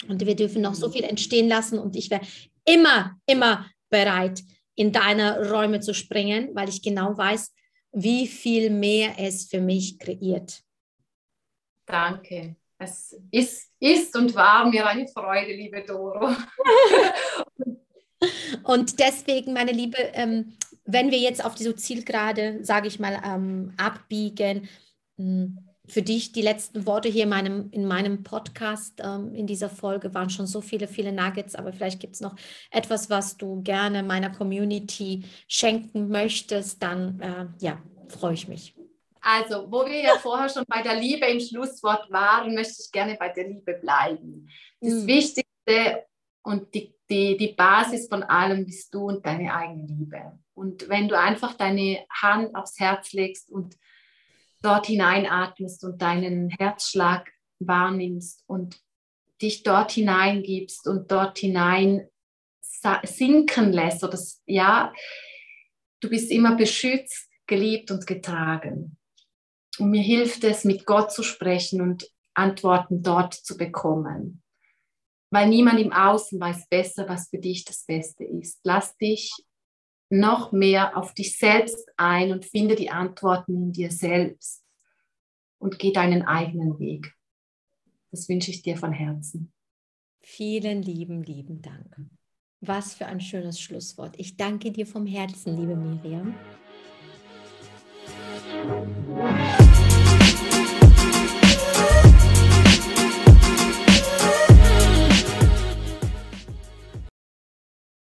und wir dürfen noch so viel entstehen lassen und ich wäre immer, immer bereit, in deine Räume zu springen, weil ich genau weiß, wie viel mehr es für mich kreiert. Danke. Es ist, ist und war mir eine Freude, liebe Doro. und deswegen, meine Liebe, ähm, wenn wir jetzt auf diese Zielgerade, sage ich mal, ähm, abbiegen, hm, für dich die letzten Worte hier in meinem, in meinem Podcast, ähm, in dieser Folge waren schon so viele, viele Nuggets, aber vielleicht gibt es noch etwas, was du gerne meiner Community schenken möchtest, dann äh, ja, freue ich mich. Also, wo wir ja vorher schon bei der Liebe im Schlusswort waren, möchte ich gerne bei der Liebe bleiben. Das mhm. Wichtigste und die, die, die Basis von allem bist du und deine eigene Liebe. Und wenn du einfach deine Hand aufs Herz legst und dort hineinatmest und deinen Herzschlag wahrnimmst und dich dort hineingibst und dort hinein sinken lässt, oder ja, du bist immer beschützt, geliebt und getragen. Und mir hilft es, mit Gott zu sprechen und Antworten dort zu bekommen. Weil niemand im Außen weiß besser, was für dich das Beste ist. Lass dich noch mehr auf dich selbst ein und finde die Antworten in dir selbst und geh deinen eigenen Weg. Das wünsche ich dir von Herzen. Vielen lieben, lieben Dank. Was für ein schönes Schlusswort. Ich danke dir vom Herzen, liebe Miriam.